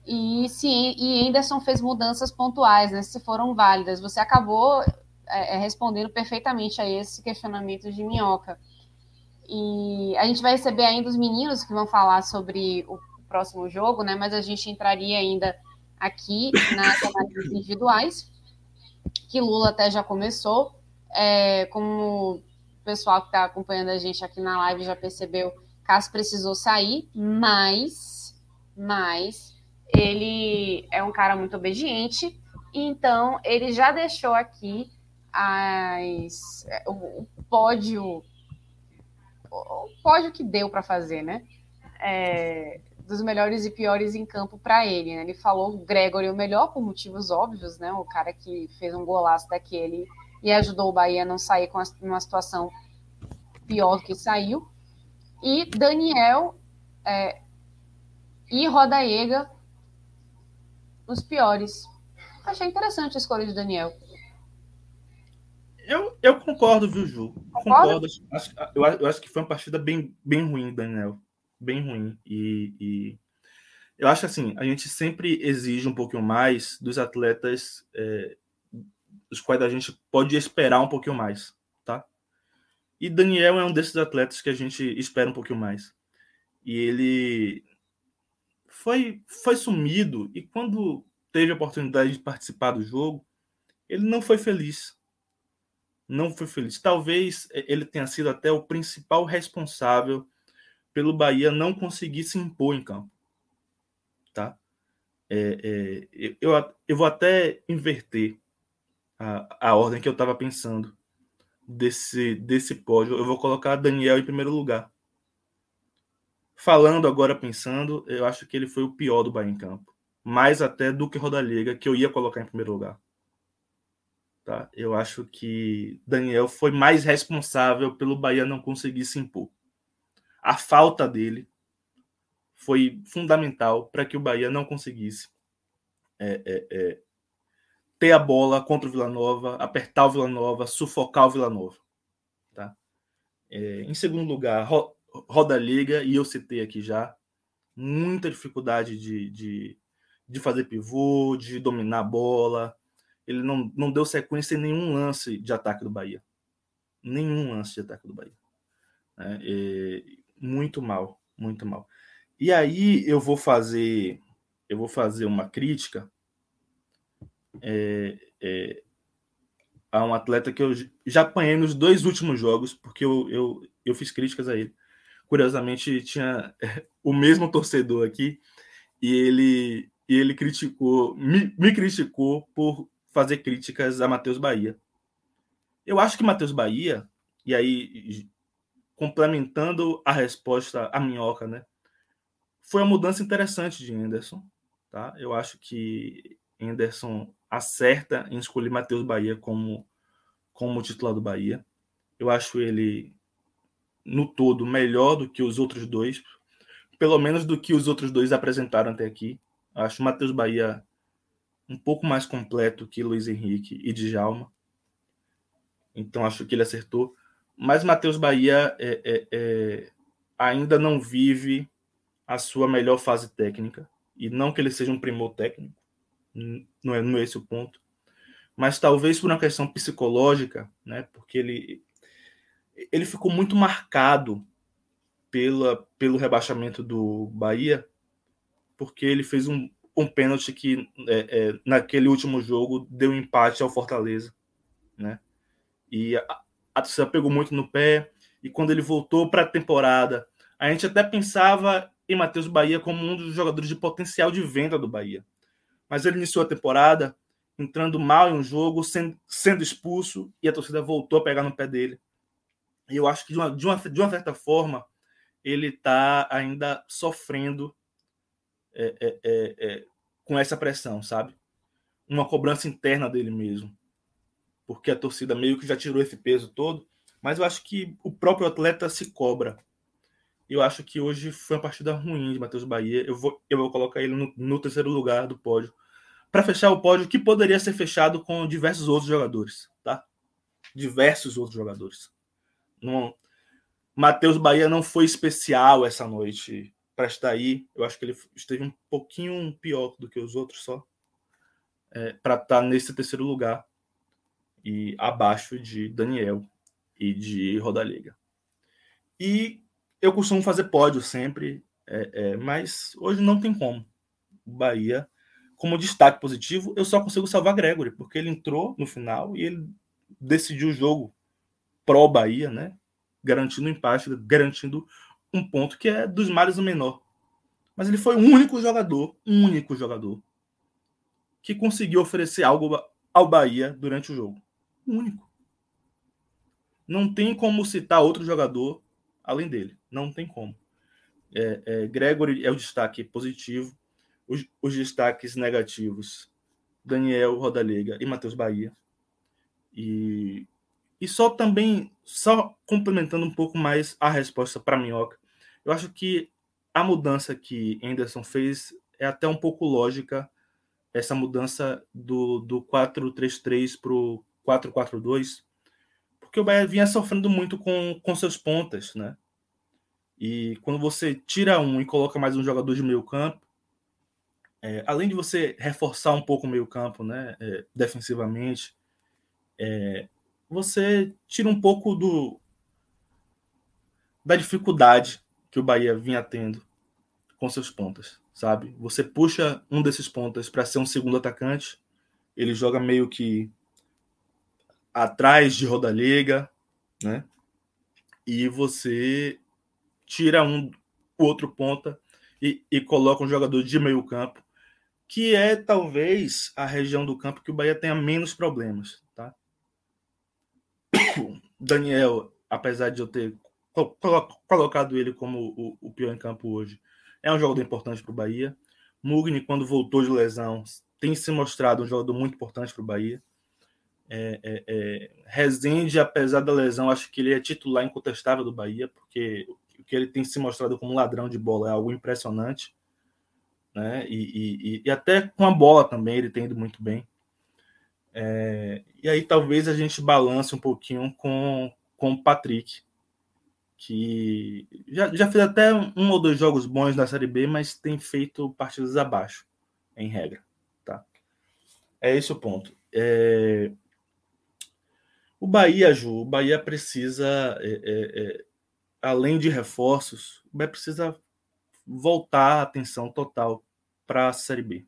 e se e Anderson fez mudanças pontuais, né? Se foram válidas. Você acabou é, é, respondendo perfeitamente a esse questionamento de Minhoca. E a gente vai receber ainda os meninos que vão falar sobre o próximo jogo, né? Mas a gente entraria ainda aqui nas análises individuais que Lula até já começou. É, como o pessoal que está acompanhando a gente aqui na live já percebeu, Cássio precisou sair, mas, mas ele é um cara muito obediente, então ele já deixou aqui as, o, o pódio, o pódio que deu para fazer, né? É, dos melhores e piores em campo para ele. Né? Ele falou Gregory o melhor por motivos óbvios, né? O cara que fez um golaço daquele e ajudou o Bahia a não sair com uma situação pior do que saiu. E Daniel é, e Rodaega os piores. Achei interessante a escolha de Daniel. Eu, eu concordo, viu, Ju? Concordo. Acho, eu, eu acho que foi uma partida bem, bem ruim, Daniel bem ruim. E, e, eu acho assim, a gente sempre exige um pouquinho mais dos atletas é, dos quais a gente pode esperar um pouquinho mais, tá? E Daniel é um desses atletas que a gente espera um pouquinho mais. E ele foi, foi sumido e quando teve a oportunidade de participar do jogo, ele não foi feliz. Não foi feliz. Talvez ele tenha sido até o principal responsável pelo Bahia não conseguir se impor em campo. Tá? É, é, eu, eu vou até inverter a, a ordem que eu estava pensando desse, desse pódio. Eu vou colocar Daniel em primeiro lugar. Falando agora, pensando, eu acho que ele foi o pior do Bahia em campo. Mais até do que Rodallega, que eu ia colocar em primeiro lugar. Tá? Eu acho que Daniel foi mais responsável pelo Bahia não conseguir se impor a falta dele foi fundamental para que o Bahia não conseguisse é, é, é, ter a bola contra o Vila Nova, apertar o Vila Nova, sufocar o Vila Nova. Tá? É, em segundo lugar, Roda Liga, e eu citei aqui já, muita dificuldade de, de, de fazer pivô, de dominar a bola. Ele não, não deu sequência em nenhum lance de ataque do Bahia. Nenhum lance de ataque do Bahia. É, muito mal, muito mal. E aí eu vou fazer, eu vou fazer uma crítica é, é, a um atleta que eu já apanhei nos dois últimos jogos, porque eu, eu, eu fiz críticas a ele. Curiosamente, tinha o mesmo torcedor aqui e ele, e ele criticou, me, me criticou por fazer críticas a Matheus Bahia. Eu acho que Matheus Bahia, e aí complementando a resposta à minhoca, né? Foi uma mudança interessante de Anderson, tá? Eu acho que Anderson acerta em escolher Matheus Bahia como como titular do Bahia. Eu acho ele no todo melhor do que os outros dois, pelo menos do que os outros dois apresentaram até aqui. Acho o Matheus Bahia um pouco mais completo que Luiz Henrique e Djalma. Então acho que ele acertou. Mas Matheus Bahia é, é, é, ainda não vive a sua melhor fase técnica. E não que ele seja um primor técnico, não é, não é esse o ponto. Mas talvez por uma questão psicológica, né? porque ele, ele ficou muito marcado pela, pelo rebaixamento do Bahia, porque ele fez um, um pênalti que é, é, naquele último jogo deu empate ao Fortaleza, né? E a, a torcida pegou muito no pé. E quando ele voltou para a temporada, a gente até pensava em Matheus Bahia como um dos jogadores de potencial de venda do Bahia. Mas ele iniciou a temporada entrando mal em um jogo, sendo, sendo expulso, e a torcida voltou a pegar no pé dele. E eu acho que, de uma, de uma, de uma certa forma, ele está ainda sofrendo é, é, é, é, com essa pressão, sabe? Uma cobrança interna dele mesmo porque a torcida meio que já tirou esse peso todo, mas eu acho que o próprio atleta se cobra. Eu acho que hoje foi uma partida ruim de Matheus Bahia. Eu vou, eu vou colocar ele no, no terceiro lugar do pódio. Para fechar o pódio, que poderia ser fechado com diversos outros jogadores, tá? Diversos outros jogadores. Não, Matheus Bahia não foi especial essa noite para estar aí. Eu acho que ele esteve um pouquinho pior do que os outros só. É, para estar nesse terceiro lugar e abaixo de Daniel e de Rodallega. E eu costumo fazer pódio sempre, é, é, mas hoje não tem como. Bahia, como destaque positivo, eu só consigo salvar Gregory, porque ele entrou no final e ele decidiu o jogo pró-Bahia, né? Garantindo empate, garantindo um ponto que é dos males o menor. Mas ele foi o único jogador, único jogador, que conseguiu oferecer algo ao Bahia durante o jogo único. Não tem como citar outro jogador além dele. Não tem como. É, é, Gregory é o destaque positivo. Os, os destaques negativos: Daniel Rodalega e Matheus Bahia. E, e só também, só complementando um pouco mais a resposta para Minhoca, eu acho que a mudança que Anderson fez é até um pouco lógica, essa mudança do, do 4-3-3 para o 4-4-2, porque o Bahia vinha sofrendo muito com, com seus pontas, né? E quando você tira um e coloca mais um jogador de meio campo, é, além de você reforçar um pouco o meio campo, né, é, defensivamente, é, você tira um pouco do da dificuldade que o Bahia vinha tendo com seus pontas, sabe? Você puxa um desses pontas para ser um segundo atacante, ele joga meio que atrás de Rodallega, né? E você tira um o outro ponta e, e coloca um jogador de meio campo, que é talvez a região do campo que o Bahia tenha menos problemas? Daniel, apesar de eu ter colocado ele como o, o pior em campo hoje, é um jogador importante para o Bahia. Mugni, quando voltou de lesão, tem se mostrado um jogador muito importante para o Bahia. É, é, é, Rezende, apesar da lesão, acho que ele é titular incontestável do Bahia, porque o que ele tem se mostrado como ladrão de bola é algo impressionante. Né? E, e, e até com a bola também ele tem ido muito bem. É, e aí talvez a gente balance um pouquinho com, com o Patrick, que já, já fez até um ou dois jogos bons na Série B, mas tem feito partidas abaixo, em regra. Tá? É esse o ponto. É, o Bahia, Ju, o Bahia precisa, é, é, é, além de reforços, o Bahia precisa voltar a atenção total para a Série B.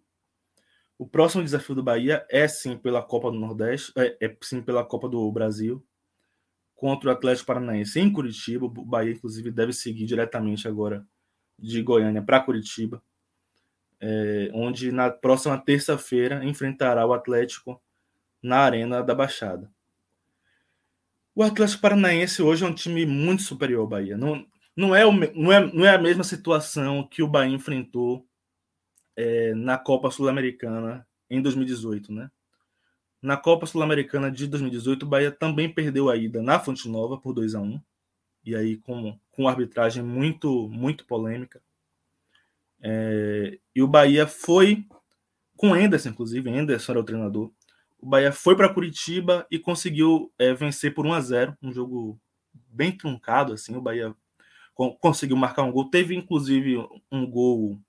O próximo desafio do Bahia é sim pela Copa do Nordeste, é, é sim pela Copa do Brasil, contra o Atlético Paranaense em Curitiba. O Bahia, inclusive, deve seguir diretamente agora de Goiânia para Curitiba, é, onde na próxima terça-feira enfrentará o Atlético na Arena da Baixada. O Atlético Paranaense hoje é um time muito superior ao Bahia. Não, não, é, o, não, é, não é a mesma situação que o Bahia enfrentou é, na Copa Sul-Americana em 2018, né? Na Copa Sul-Americana de 2018, o Bahia também perdeu a ida na Fonte Nova por 2 a 1 e aí com, com arbitragem muito muito polêmica. É, e o Bahia foi com Enderson, inclusive, Enderson era o treinador, o Bahia foi para Curitiba e conseguiu é, vencer por 1 a 0 um jogo bem truncado, assim, o Bahia conseguiu marcar um gol, teve inclusive um gol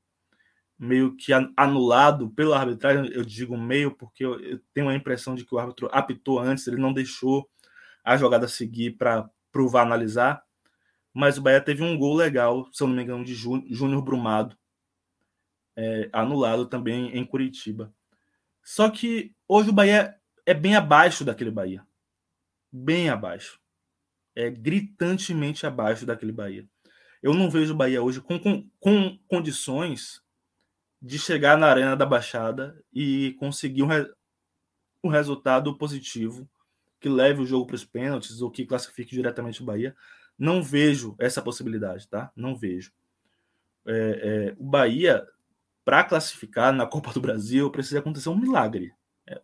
meio que anulado pela arbitragem, eu digo meio porque eu tenho a impressão de que o árbitro apitou antes, ele não deixou a jogada seguir para provar analisar, mas o Bahia teve um gol legal, se eu não me engano, de Júnior Brumado, é, anulado também em Curitiba. Só que hoje o Bahia é bem abaixo daquele Bahia. Bem abaixo. É gritantemente abaixo daquele Bahia. Eu não vejo o Bahia hoje com, com, com condições de chegar na Arena da Baixada e conseguir um, re, um resultado positivo que leve o jogo para os pênaltis ou que classifique diretamente o Bahia. Não vejo essa possibilidade, tá? Não vejo. É, é, o Bahia para classificar na Copa do Brasil precisa acontecer um milagre. É.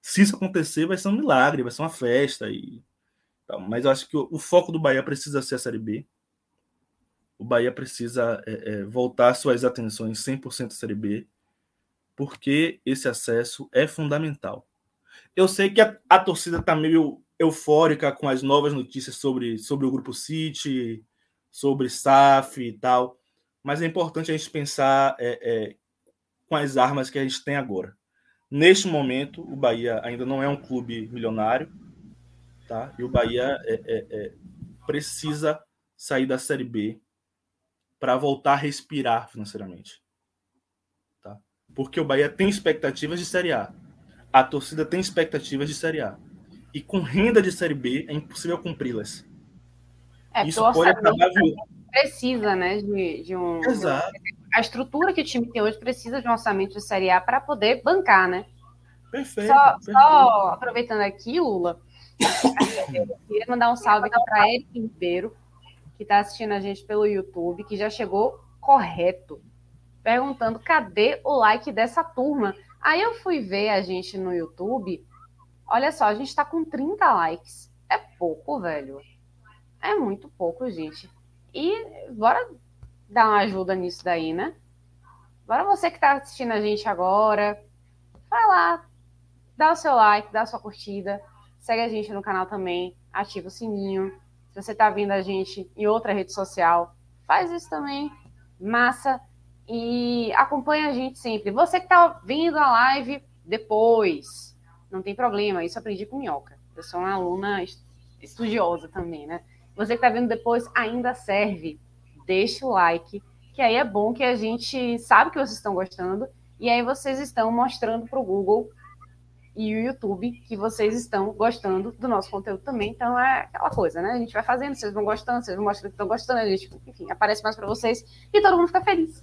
Se isso acontecer, vai ser um milagre, vai ser uma festa. E... Mas eu acho que o, o foco do Bahia precisa ser a Série B. O Bahia precisa é, é, voltar suas atenções 100% à Série B, porque esse acesso é fundamental. Eu sei que a, a torcida está meio eufórica com as novas notícias sobre, sobre o Grupo City, sobre SAF e tal, mas é importante a gente pensar é, é, com as armas que a gente tem agora. Neste momento, o Bahia ainda não é um clube milionário, tá? E o Bahia é, é, precisa sair da Série B para voltar a respirar financeiramente, tá? Porque o Bahia tem expectativas de Série A, a torcida tem expectativas de Série A, e com renda de Série B é impossível cumpri-las. É, Isso pode acabar precisa, né, de, de um. Exato a estrutura que o time tem hoje precisa de um orçamento de Série A para poder bancar, né? Perfeito. Só, perfeito. só aproveitando aqui, Lula, eu queria mandar um salve aqui para Eric Ribeiro, que está assistindo a gente pelo YouTube, que já chegou correto, perguntando cadê o like dessa turma. Aí eu fui ver a gente no YouTube. Olha só, a gente está com 30 likes. É pouco, velho. É muito pouco, gente. E bora dar uma ajuda nisso daí, né? Agora você que está assistindo a gente agora, vai lá, dá o seu like, dá a sua curtida, segue a gente no canal também, ativa o sininho. Você está vendo a gente em outra rede social, faz isso também, massa, e acompanha a gente sempre. Você que está vendo a live depois, não tem problema, isso aprendi com minhoca. Eu sou uma aluna estudiosa também, né? Você que está vendo depois ainda serve deixe o like, que aí é bom que a gente sabe que vocês estão gostando, e aí vocês estão mostrando para o Google e o YouTube que vocês estão gostando do nosso conteúdo também. Então é aquela coisa, né? A gente vai fazendo, vocês vão gostando, vocês vão mostrando que estão gostando, a gente, enfim, aparece mais para vocês e todo mundo fica feliz.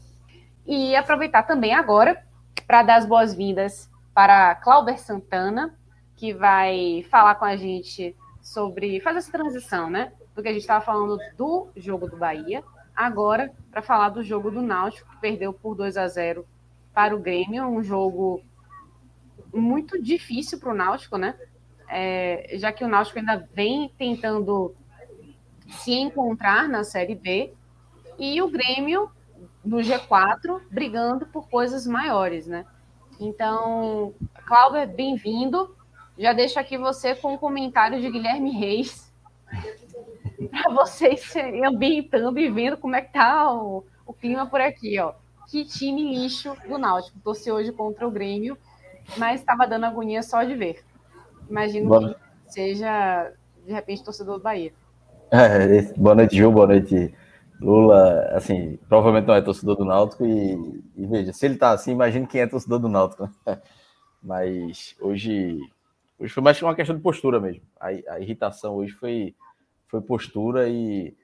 E aproveitar também agora para dar as boas-vindas para Clauber Santana, que vai falar com a gente sobre fazer essa transição, né? Porque a gente estava falando do jogo do Bahia, agora para falar do jogo do Náutico, que perdeu por 2 a 0 para o Grêmio, um jogo muito difícil para o Náutico, né? É, já que o Náutico ainda vem tentando se encontrar na Série B e o Grêmio no G4 brigando por coisas maiores, né? Então, Cláudio, bem-vindo. Já deixo aqui você com o um comentário de Guilherme Reis para vocês ambientando e vendo como é que tá o, o clima por aqui, ó. Que time lixo do Náutico. Torci hoje contra o Grêmio, mas estava dando agonia só de ver. Imagino boa. que seja, de repente, torcedor do Bahia. É, boa noite, Gil, boa noite, Lula. Assim, provavelmente não é torcedor do Náutico e, e veja, se ele tá assim, imagine quem é torcedor do Náutico. Mas hoje, hoje foi mais uma questão de postura mesmo. A, a irritação hoje foi foi postura e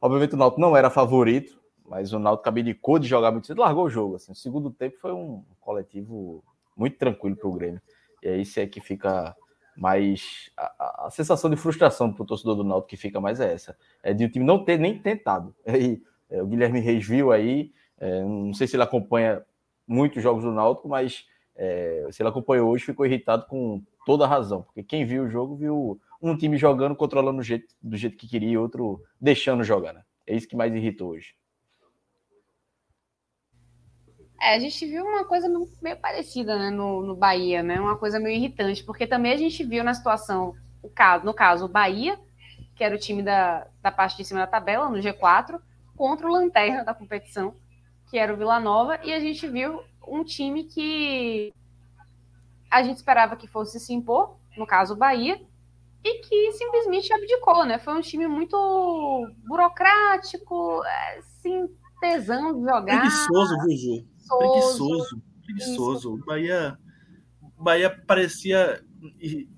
obviamente o Náutico não era favorito, mas o Náutico abdicou de jogar muito cedo, largou o jogo. Assim. O segundo tempo foi um coletivo muito tranquilo para o Grêmio. E aí se é que fica Mas a, a sensação de frustração para o torcedor do Náutico que fica mais é essa. É de o time não ter nem tentado. E, é, o Guilherme Reis viu aí, é, não sei se ele acompanha muitos jogos do Náutico, mas é, se ele acompanhou hoje, ficou irritado com toda a razão. Porque quem viu o jogo viu um time jogando, controlando o jeito, do jeito que queria, e outro deixando jogar. Né? É isso que mais irritou hoje. É, a gente viu uma coisa meio parecida né, no, no Bahia, né? Uma coisa meio irritante, porque também a gente viu na situação, o caso, no caso, o Bahia, que era o time da, da parte de cima da tabela, no G4, contra o Lanterna da competição, que era o Vila Nova, e a gente viu um time que a gente esperava que fosse se impor, no caso o Bahia, e que simplesmente abdicou, né? Foi um time muito burocrático, é, sem tesão de jogar. Preguiçoso, Ju? Preguiçoso. Preguiçoso. O Bahia, Bahia parecia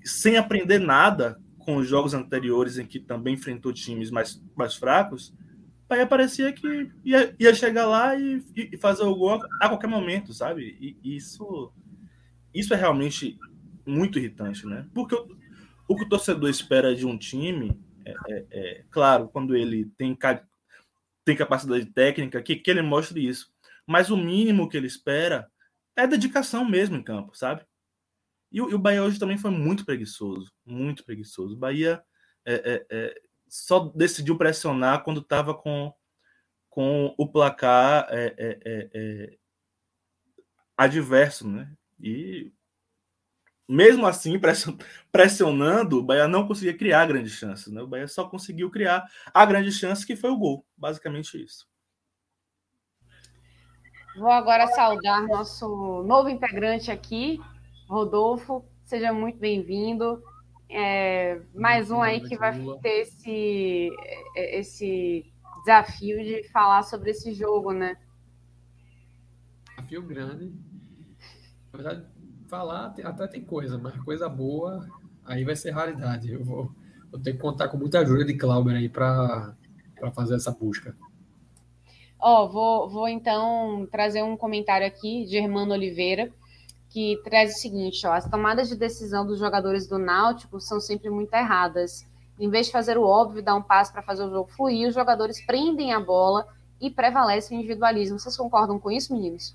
sem aprender nada com os jogos anteriores em que também enfrentou times mais, mais fracos. Bahia parecia que ia, ia chegar lá e, e fazer o gol a qualquer momento, sabe? E isso, isso é realmente muito irritante, né? Porque o, o que o torcedor espera de um time, é, é, é claro, quando ele tem, tem capacidade técnica, que, que ele mostre isso. Mas o mínimo que ele espera é dedicação mesmo em campo, sabe? E, o, Bahia hoje também foi muito preguiçoso, muito preguiçoso. O Bahia é, é, é, só decidiu pressionar quando estava com, com o placar é, é, é, adverso, né? E mesmo assim, pressionando, o Bahia não conseguia criar grandes chances. Né? O Bahia só conseguiu criar a grande chance que foi o gol. Basicamente isso. Vou agora saudar nosso novo integrante aqui, Rodolfo. Seja muito bem-vindo. É, mais um aí que vai ter esse, é, esse desafio de falar sobre esse jogo, né? Desafio grande. Na verdade, falar até tem coisa, mas coisa boa aí vai ser raridade. Eu vou, vou ter que contar com muita ajuda de Clauber aí para fazer essa busca. Ó, oh, vou, vou então trazer um comentário aqui de Hermano Oliveira, que traz o seguinte: ó, as tomadas de decisão dos jogadores do Náutico são sempre muito erradas. Em vez de fazer o óbvio, dar um passo para fazer o jogo fluir, os jogadores prendem a bola e prevalece o individualismo. Vocês concordam com isso, meninos?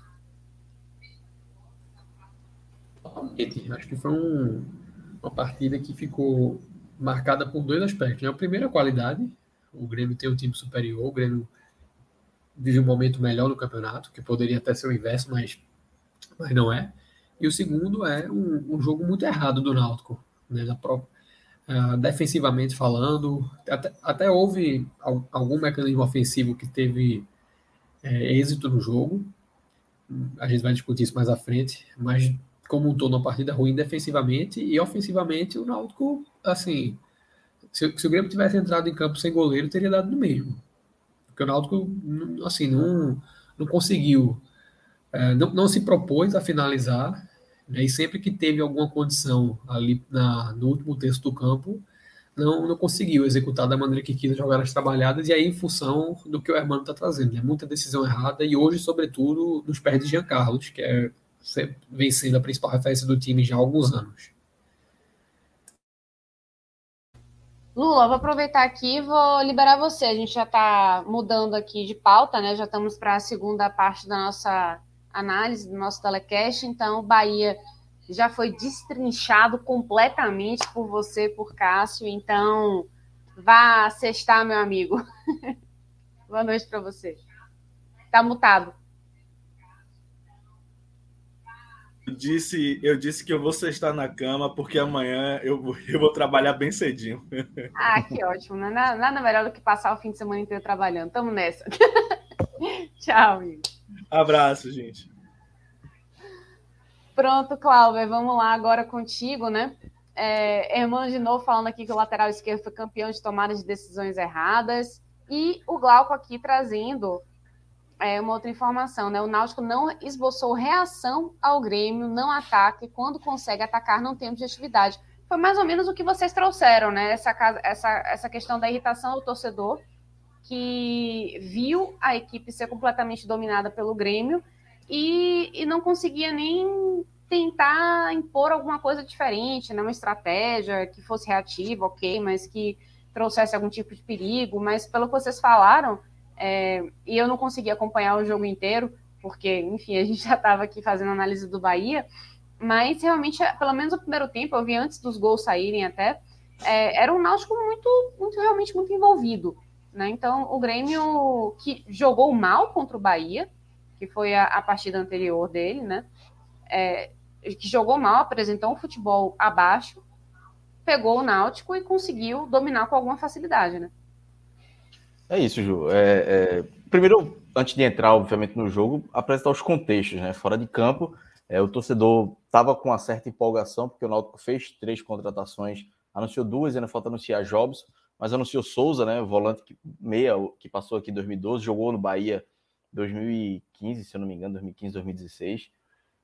Acho que foi um, uma partida que ficou marcada por dois aspectos. Né? O primeiro, a qualidade. O Grêmio tem um time superior, o Grêmio vive um momento melhor no campeonato, que poderia até ser o inverso, mas, mas não é. E o segundo é um, um jogo muito errado do Náutico, né, própria, uh, defensivamente falando. Até, até houve algum mecanismo ofensivo que teve é, êxito no jogo. A gente vai discutir isso mais à frente, mas como um todo, uma partida ruim defensivamente e ofensivamente, o Náutico, assim, se, se o Grêmio tivesse entrado em campo sem goleiro, teria dado no mesmo. Porque o Náutico, assim, não, não conseguiu, é, não, não se propôs a finalizar, né, e sempre que teve alguma condição ali na, no último terço do campo, não, não conseguiu executar da maneira que quis jogar as trabalhadas, e aí em função do que o Hermano está trazendo, né, muita decisão errada, e hoje, sobretudo, nos pés de Jean Carlos, que é, vem sendo a principal referência do time já há alguns anos. Lula, vou aproveitar aqui e vou liberar você. A gente já está mudando aqui de pauta, né? Já estamos para a segunda parte da nossa análise, do nosso telecast. Então, Bahia já foi destrinchado completamente por você, por Cássio. Então, vá cestar, meu amigo. Boa noite para você. Tá mutado. Disse, eu disse que eu vou estar na cama porque amanhã eu, eu vou trabalhar bem cedinho. Ah, que ótimo. Né? Nada, nada melhor do que passar o fim de semana inteiro trabalhando. Tamo nessa. Tchau, amigo. Abraço, gente. Pronto, Cláudia, vamos lá agora contigo, né? É, irmão de novo falando aqui que o lateral esquerdo foi campeão de tomada de decisões erradas. E o Glauco aqui trazendo é, uma outra informação, né? O Náutico não esboçou reação ao Grêmio, não ataque. Quando consegue atacar, não tem objetividade. Foi mais ou menos o que vocês trouxeram, né? Essa, essa, essa questão da irritação do torcedor, que viu a equipe ser completamente dominada pelo Grêmio e, e não conseguia nem tentar impor alguma coisa diferente, né? uma estratégia que fosse reativa, ok, mas que trouxesse algum tipo de perigo. Mas pelo que vocês falaram, é, e eu não consegui acompanhar o jogo inteiro, porque, enfim, a gente já estava aqui fazendo análise do Bahia, mas realmente, pelo menos o primeiro tempo, eu vi antes dos gols saírem até, é, era um Náutico muito, muito, realmente muito envolvido. Né? Então, o Grêmio que jogou mal contra o Bahia, que foi a, a partida anterior dele, né? É, que jogou mal, apresentou um futebol abaixo, pegou o Náutico e conseguiu dominar com alguma facilidade, né? É isso, Ju. É, é... Primeiro, antes de entrar, obviamente, no jogo, apresentar os contextos, né? Fora de campo, é, o torcedor estava com uma certa empolgação, porque o Náutico fez três contratações, anunciou duas, ainda falta anunciar Jobs, mas anunciou Souza, né? Volante que, meia, que passou aqui em 2012, jogou no Bahia 2015, se eu não me engano, 2015, 2016.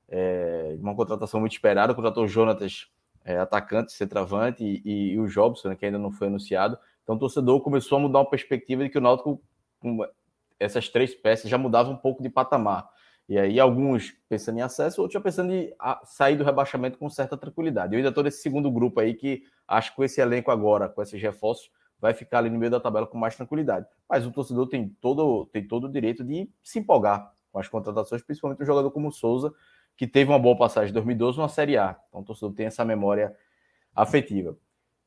É, uma contratação muito esperada, contratou o Jonatas, é, atacante, centroavante, e, e, o Jobson, né, que ainda não foi anunciado. Então o torcedor começou a mudar uma perspectiva de que o Náutico, essas três peças, já mudava um pouco de patamar. E aí alguns pensando em acesso, outros já pensando em sair do rebaixamento com certa tranquilidade. Eu ainda estou nesse segundo grupo aí que acho que com esse elenco agora, com esses reforços, vai ficar ali no meio da tabela com mais tranquilidade. Mas o torcedor tem todo, tem todo o direito de se empolgar com as contratações, principalmente um jogador como o Souza, que teve uma boa passagem em 2012 numa Série A. Então o torcedor tem essa memória afetiva.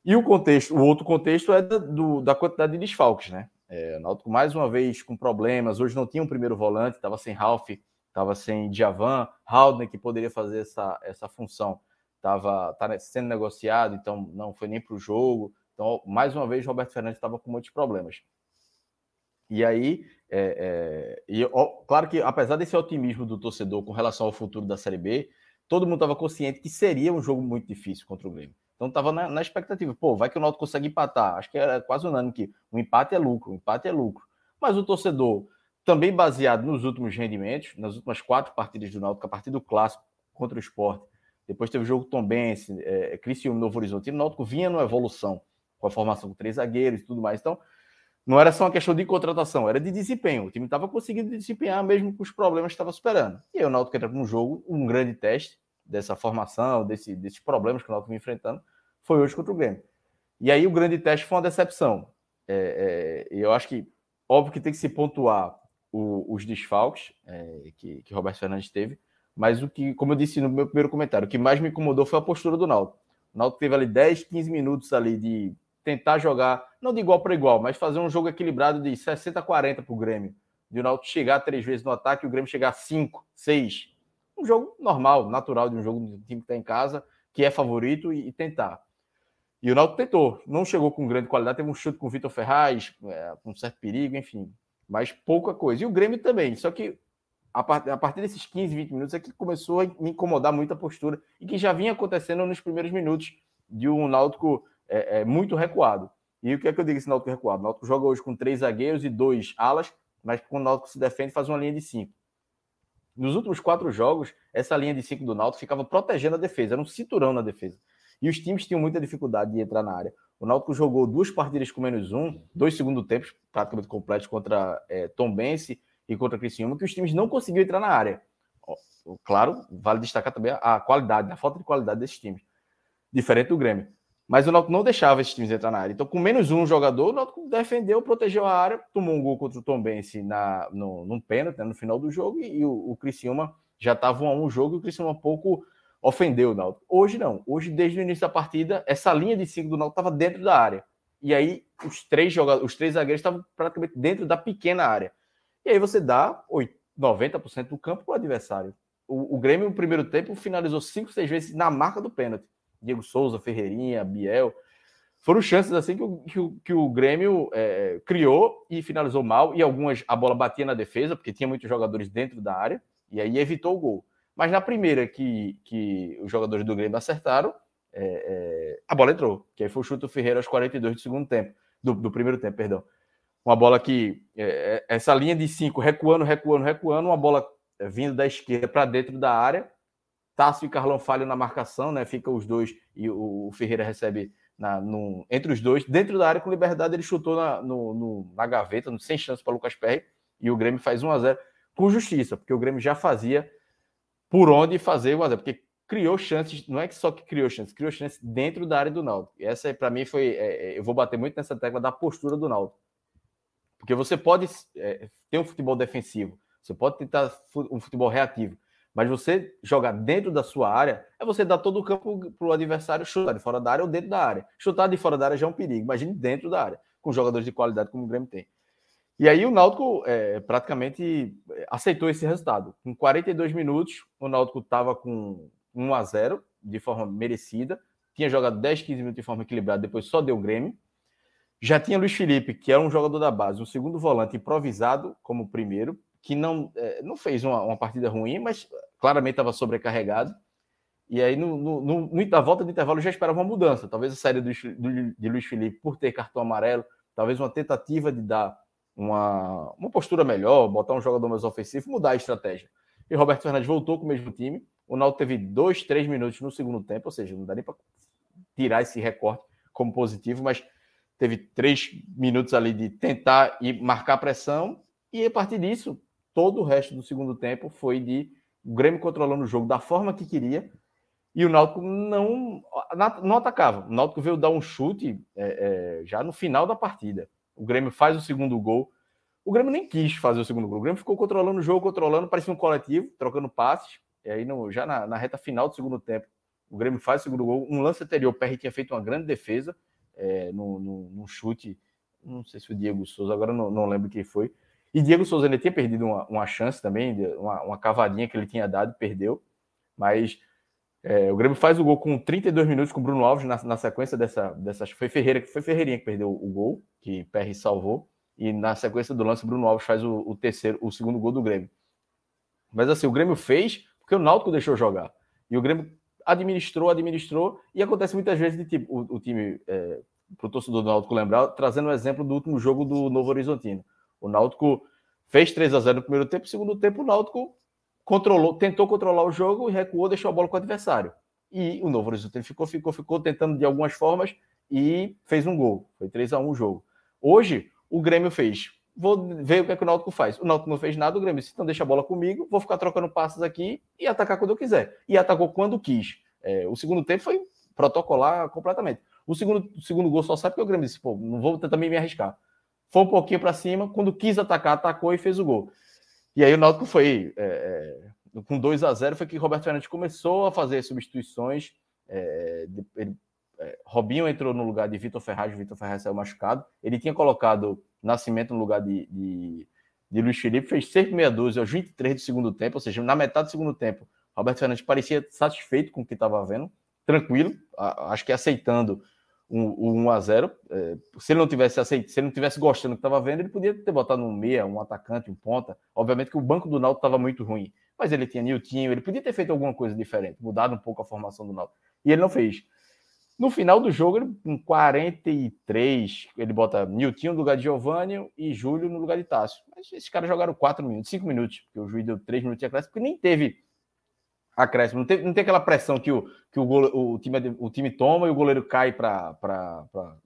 E o contexto, o outro contexto é da, do, da quantidade de desfalques, né? É, o Náutico mais uma vez com problemas. Hoje não tinha um primeiro volante, estava sem Ralph, estava sem Djavan, Haldner que poderia fazer essa, essa função, estava tá sendo negociado, então não foi nem para o jogo. Então, mais uma vez, Roberto Fernandes estava com muitos problemas. E aí, é, é, e, ó, claro que apesar desse otimismo do torcedor com relação ao futuro da Série B, todo mundo estava consciente que seria um jogo muito difícil contra o Grêmio. Então estava na, na, expectativa, pô, vai que o Náutico consegue empatar. Acho que era quase unânime que o empate é lucro, o empate é lucro. Mas o torcedor, também baseado nos últimos rendimentos, nas últimas quatro partidas do Náutico, a partir do clássico contra o Sport, depois teve o jogo Tom Benz, é, Criciúma, Novo Horizonte, e o Náutico vinha numa evolução, com a formação com três zagueiros e tudo mais. Então, não era só uma questão de contratação, era de desempenho. O time estava conseguindo desempenhar mesmo com os problemas que estava superando. E aí o Náutico entra para um jogo, um grande teste dessa formação, desse, desses problemas que o Náutico vem enfrentando, foi hoje contra o Grêmio. E aí o grande teste foi uma decepção. É, é, eu acho que, óbvio que tem que se pontuar o, os desfalques é, que, que Roberto Fernandes teve, mas o que, como eu disse no meu primeiro comentário, o que mais me incomodou foi a postura do Náutico. O Náutico teve ali 10, 15 minutos ali de tentar jogar, não de igual para igual, mas fazer um jogo equilibrado de 60 a 40 para o Grêmio. De o Náutico chegar três vezes no ataque e o Grêmio chegar a 5, 6. Um jogo normal, natural de um jogo de um time que está em casa, que é favorito e, e, tentar. E o Náutico tentou, não chegou com grande qualidade, teve um chute com o Vitor Ferraz, é, com certo perigo, enfim, mas pouca coisa. E o Grêmio também, só que a, part, a partir desses 15, 20 minutos é que começou a me incomodar muito a postura e que já vinha acontecendo nos primeiros minutos de um Náutico é, é, muito recuado. E o que é que eu digo esse Náutico recuado? O Náutico joga hoje com três zagueiros e dois alas, mas quando o Náutico se defende faz uma linha de cinco. Nos últimos quatro jogos, essa linha de cinco do Náutico ficava protegendo a defesa, era um cinturão na defesa. E os times tinham muita dificuldade de entrar na área. O Náutico jogou duas partidas com menos um, dois segundo tempos praticamente completos contra é, Tom Bense e contra Criciúma, que os times não conseguiam entrar na área. Claro, vale destacar também a qualidade, a falta de qualidade desses times. Diferente do Grêmio. Mas o Náutico não deixava esses times entrar na área. Então, com menos um jogador, o Náutico defendeu, protegeu a área, tomou um gol contra o Tom Bense na, no, num pênalti, né, no final do jogo, e, e o, o Criciúma já estava um a um jogo, e o Criciúma pouco ofendeu o Náutico. Hoje não. Hoje, desde o início da partida, essa linha de cinco do Náutico estava dentro da área. E aí, os três jogadores, os três zagueiros estavam praticamente dentro da pequena área. E aí você dá 90% do campo para o adversário. O Grêmio, no primeiro tempo, finalizou cinco, seis vezes na marca do pênalti. Diego Souza, Ferreirinha, Biel. Foram chances assim que o, que o, que o Grêmio é, criou e finalizou mal, e algumas a bola batia na defesa, porque tinha muitos jogadores dentro da área, e aí evitou o gol. Mas na primeira que, que os jogadores do Grêmio acertaram, é, é, a bola entrou, que aí foi o chute do Ferreira aos 42 do segundo tempo, do, do primeiro tempo, perdão. Uma bola que, é, é, essa linha de cinco recuando, recuando, recuando, uma bola vindo da esquerda para dentro da área, Tássio e Carlão falham na marcação, né? Fica os dois e o, Ferreira recebe na, no, entre os dois. Dentro da área, com liberdade, ele chutou na, no, no, na gaveta, sem chance para Lucas Perry. E o Grêmio faz 1 a 0 com justiça, porque o Grêmio já fazia por onde fazer o 1 a 0 Porque criou chances, não é que só que criou chances, criou chances dentro da área do Náutico. E essa, para mim, foi. É, é, eu vou bater muito nessa tecla da postura do Náutico. Porque você pode é, ter um futebol defensivo, você pode tentar um futebol reativo, mas você jogar dentro da sua área é você dar todo o campo para o adversário chutar de fora da área ou dentro da área. Chutar de fora da área já é um perigo. Imagine dentro da área, com jogadores de qualidade como o Grêmio tem. E aí o Náutico é, praticamente aceitou esse resultado. Com 42 minutos, o Náutico estava com 1 a 0 de forma merecida. Tinha jogado 10, 15 minutos de forma equilibrada, depois só deu Grêmio. Já tinha Luiz Felipe, que era um jogador da base, um segundo volante improvisado como primeiro, que não, é, não fez uma, uma, partida ruim, mas claramente estava sobrecarregado. E aí, no, no, no, no volta do intervalo, já esperava uma mudança. Talvez a saída do, do, de Luiz Felipe por ter cartão amarelo, talvez uma tentativa de dar uma, uma postura melhor, botar um jogador mais ofensivo, mudar a estratégia. E Roberto Fernandes voltou com o mesmo time, o Náutico teve dois, três minutos no segundo tempo, ou seja, não dá nem para tirar esse recorte como positivo, mas teve três minutos ali de tentar e marcar pressão, e a partir disso, todo o resto do segundo tempo foi de o Grêmio controlando o jogo da forma que queria, e o Náutico não, não atacava. O Náutico veio dar um chute é, é, já no final da partida. O Grêmio faz o segundo gol. O Grêmio nem quis fazer o segundo gol. O Grêmio ficou controlando o jogo, controlando, parecia um coletivo, trocando passes. E aí, no, já na, na, reta final do segundo tempo, o Grêmio faz o segundo gol. Um lance anterior, o PR tinha feito uma grande defesa é, no, chute. Não sei se o Diego Souza, agora não, não lembro quem foi. E Diego Souza ele tinha perdido uma, uma chance também, uma, uma cavadinha que ele tinha dado, perdeu. Mas é, o Grêmio faz o gol com 32 minutos com o Bruno Alves na, na sequência dessa, dessas. Foi Ferreira, foi Ferreirinha que perdeu o gol, que PR salvou. E na sequência do lance, Bruno Alves faz o, o terceiro, o segundo gol do Grêmio. Mas assim, o Grêmio fez porque o Náutico deixou jogar. E o Grêmio administrou, administrou, e acontece muitas vezes de tipo, o, o time, é, para o torcedor do Náutico lembrar, trazendo o exemplo do último jogo do Novo Horizontino. O Náutico fez 3 a 0 no primeiro tempo, no segundo tempo o Náutico controlou, tentou controlar o jogo e recuou, deixou a bola com o adversário. E o Novo Horizontino ficou, ficou, ficou tentando de algumas formas e fez um gol. Foi 3 a 1 o jogo. Hoje, o Grêmio fez vou ver o que, é que o Náutico faz. O Náutico não fez nada, o Grêmio disse, então deixa a bola comigo, vou ficar trocando passes aqui e atacar quando eu quiser. E atacou quando quis. É, o segundo tempo foi protocolar completamente. O segundo, o segundo gol só sai porque o Grêmio disse, pô, não vou também me arriscar. Foi um pouquinho para cima, quando quis atacar, atacou e fez o gol. E aí o Náutico foi, é, é com 2 a 0 foi que Roberto Fernandes começou a fazer substituições. É, ele, é, Robinho entrou no lugar de Vitor Ferraz, Vitor Ferraz saiu machucado. Ele tinha colocado Nascimento no lugar de, de, de Luiz Felipe, fez cerca meia dúzia aos 23 do segundo tempo, ou seja, na metade do segundo tempo, Roberto Fernandes parecia satisfeito com o que estava vendo, tranquilo, acho que aceitando o, 1 a 0 é, Se ele não tivesse aceito, se ele não tivesse gostando do que estava vendo, ele podia ter botado um meia, um atacante, um ponta. Obviamente que o banco do Náutico estava muito ruim, mas ele tinha Niltinho, ele podia ter feito alguma coisa diferente, mudado um pouco a formação do Náutico. E ele não fez. No final do jogo, ele, com 43, ele bota Nilton no lugar de Giovanni e Júlio no lugar de Tássio. Mas esses caras jogaram 4 minutos, 5 minutos, porque o juiz deu 3 minutos de acréscimo, porque nem teve acréscimo. Não, teve, não tem aquela pressão que o, que o, o, time, o time toma e o goleiro cai para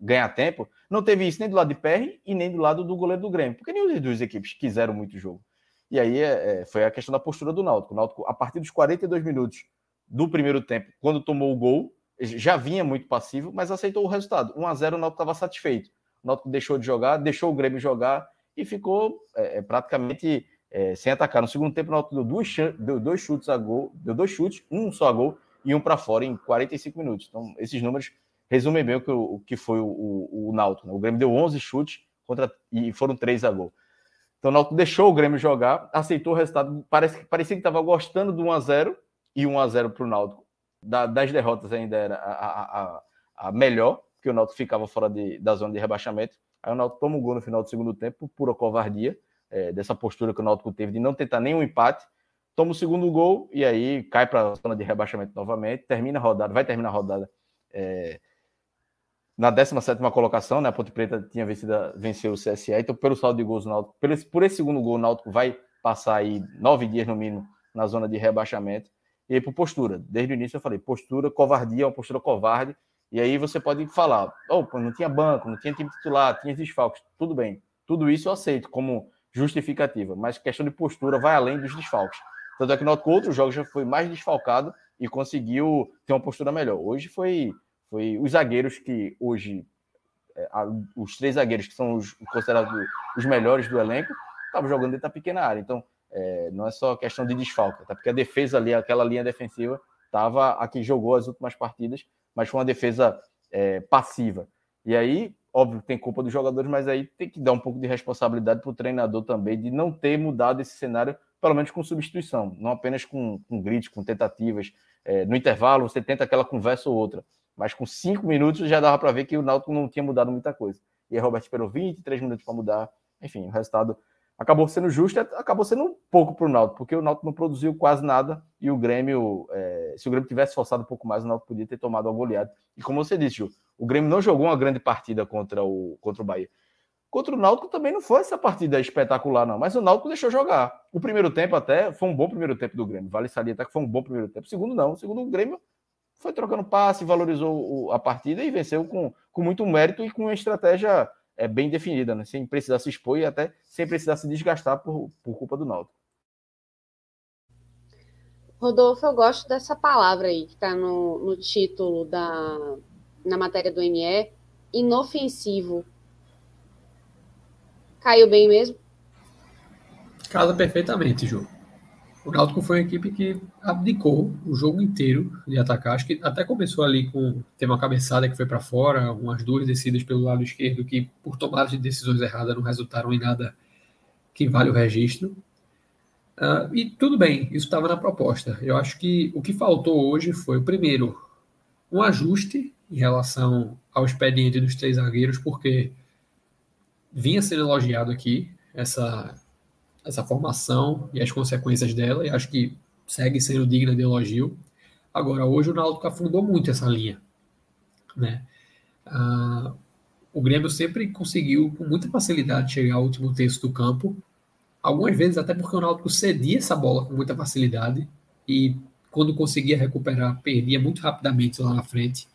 ganhar tempo. Não teve isso nem do lado de PR e nem do lado do goleiro do Grêmio, porque nenhuma das duas equipes quiseram muito o jogo. E aí é, é, foi a questão da postura do Náutico. O Náutico, a partir dos 42 minutos do primeiro tempo, quando tomou o gol, já vinha muito passivo, mas aceitou o resultado. 1 a 0 o Náutico estava satisfeito. O Náutico deixou de jogar, deixou o Grêmio jogar e ficou é, é, praticamente é, sem atacar. No segundo tempo, o Náutico deu dois, deu dois chutes a gol, deu dois chutes, um só a gol e um para fora em 45 minutos. Então, esses números resumem bem o que, o, que foi o, o, o Náutico. Né? O Grêmio deu 11 chutes contra, e foram três a gol. Então, o Náutico deixou o Grêmio jogar, aceitou o resultado. Parece, parecia que estava gostando do 1 a 0 e 1 a 0 para o Náutico da, das derrotas ainda era a, a, a, melhor, porque o Náutico ficava fora de, da zona de rebaixamento. Aí o Náutico toma um gol no final do segundo tempo, pura covardia, é, dessa postura que o Náutico teve de não tentar nenhum empate. Toma o segundo gol e aí cai para a zona de rebaixamento novamente, termina a rodada, vai terminar a rodada é, na 17 colocação, né? A Ponte Preta tinha vencido, venceu o CSE, então pelo saldo de gols, o Náutico, por esse, por esse segundo gol, o Náutico vai passar aí nove dias no mínimo na zona de rebaixamento. E aí, por postura. Desde o início eu falei, postura, covardia, uma postura covarde. E aí você pode falar, opa, não tinha banco, não tinha time titular, tinha desfalques. Tudo bem. Tudo isso eu aceito como justificativa. Mas questão de postura vai além dos desfalques. Tanto é que noto que outros jogos já foi mais desfalcado e conseguiu ter uma postura melhor. Hoje foi, foi os zagueiros que hoje, é, os três zagueiros que são os considerados os melhores do elenco, estavam jogando dentro da pequena área. Então, é, não é só questão de desfalque, tá? porque a defesa ali, aquela linha defensiva, estava a que jogou as últimas partidas, mas foi uma defesa é, passiva. E aí, óbvio, tem culpa dos jogadores, mas aí tem que dar um pouco de responsabilidade para o treinador também de não ter mudado esse cenário, pelo menos com substituição, não apenas com, com com tentativas. É, no intervalo, você tenta aquela conversa ou outra, mas com cinco minutos já dava para ver que o Náutico não tinha mudado muita coisa. E aí, Roberto esperou 23 minutos para mudar. Enfim, o resultado acabou sendo justo, acabou sendo um pouco para o Náutico, porque o Náutico não produziu quase nada e o Grêmio, é, se o Grêmio tivesse forçado um pouco mais, o Náutico podia ter tomado uma goleada. E como você disse, o Grêmio não jogou uma grande partida contra o, contra o Bahia. Contra o Náutico também não foi essa partida espetacular, não, mas o Náutico deixou jogar. O primeiro tempo até foi um bom primeiro tempo do Grêmio, vale salientar que foi um bom primeiro tempo. O segundo não, o segundo o Grêmio foi trocando passe, valorizou a partida e venceu com, com muito mérito e com uma estratégia é, bem definida, né? sem precisar se expor e até sem precisar se desgastar por, por culpa do Náutico. Rodolfo, eu gosto dessa palavra aí que está no, no título da na matéria do ME, inofensivo. Caiu bem mesmo? Casa perfeitamente, Ju. O Náutico foi uma equipe que abdicou o jogo inteiro de atacar. Acho que até começou ali com. Teve uma cabeçada que foi para fora, umas duas descidas pelo lado esquerdo que, por tomar de decisões erradas, não resultaram em nada que vale o registro. Uh, e tudo bem, isso estava na proposta. Eu acho que o que faltou hoje foi, primeiro, um ajuste em relação ao expediente dos três zagueiros, porque vinha sendo elogiado aqui essa, essa formação e as consequências dela, e acho que segue sendo digna de elogio. Agora, hoje o Náutico afundou muito essa linha. Né? Ah, o Grêmio sempre conseguiu, com muita facilidade, chegar ao último terço do campo, algumas vezes até porque o Náutico cedia essa bola com muita facilidade, e quando conseguia recuperar, perdia muito rapidamente lá na frente.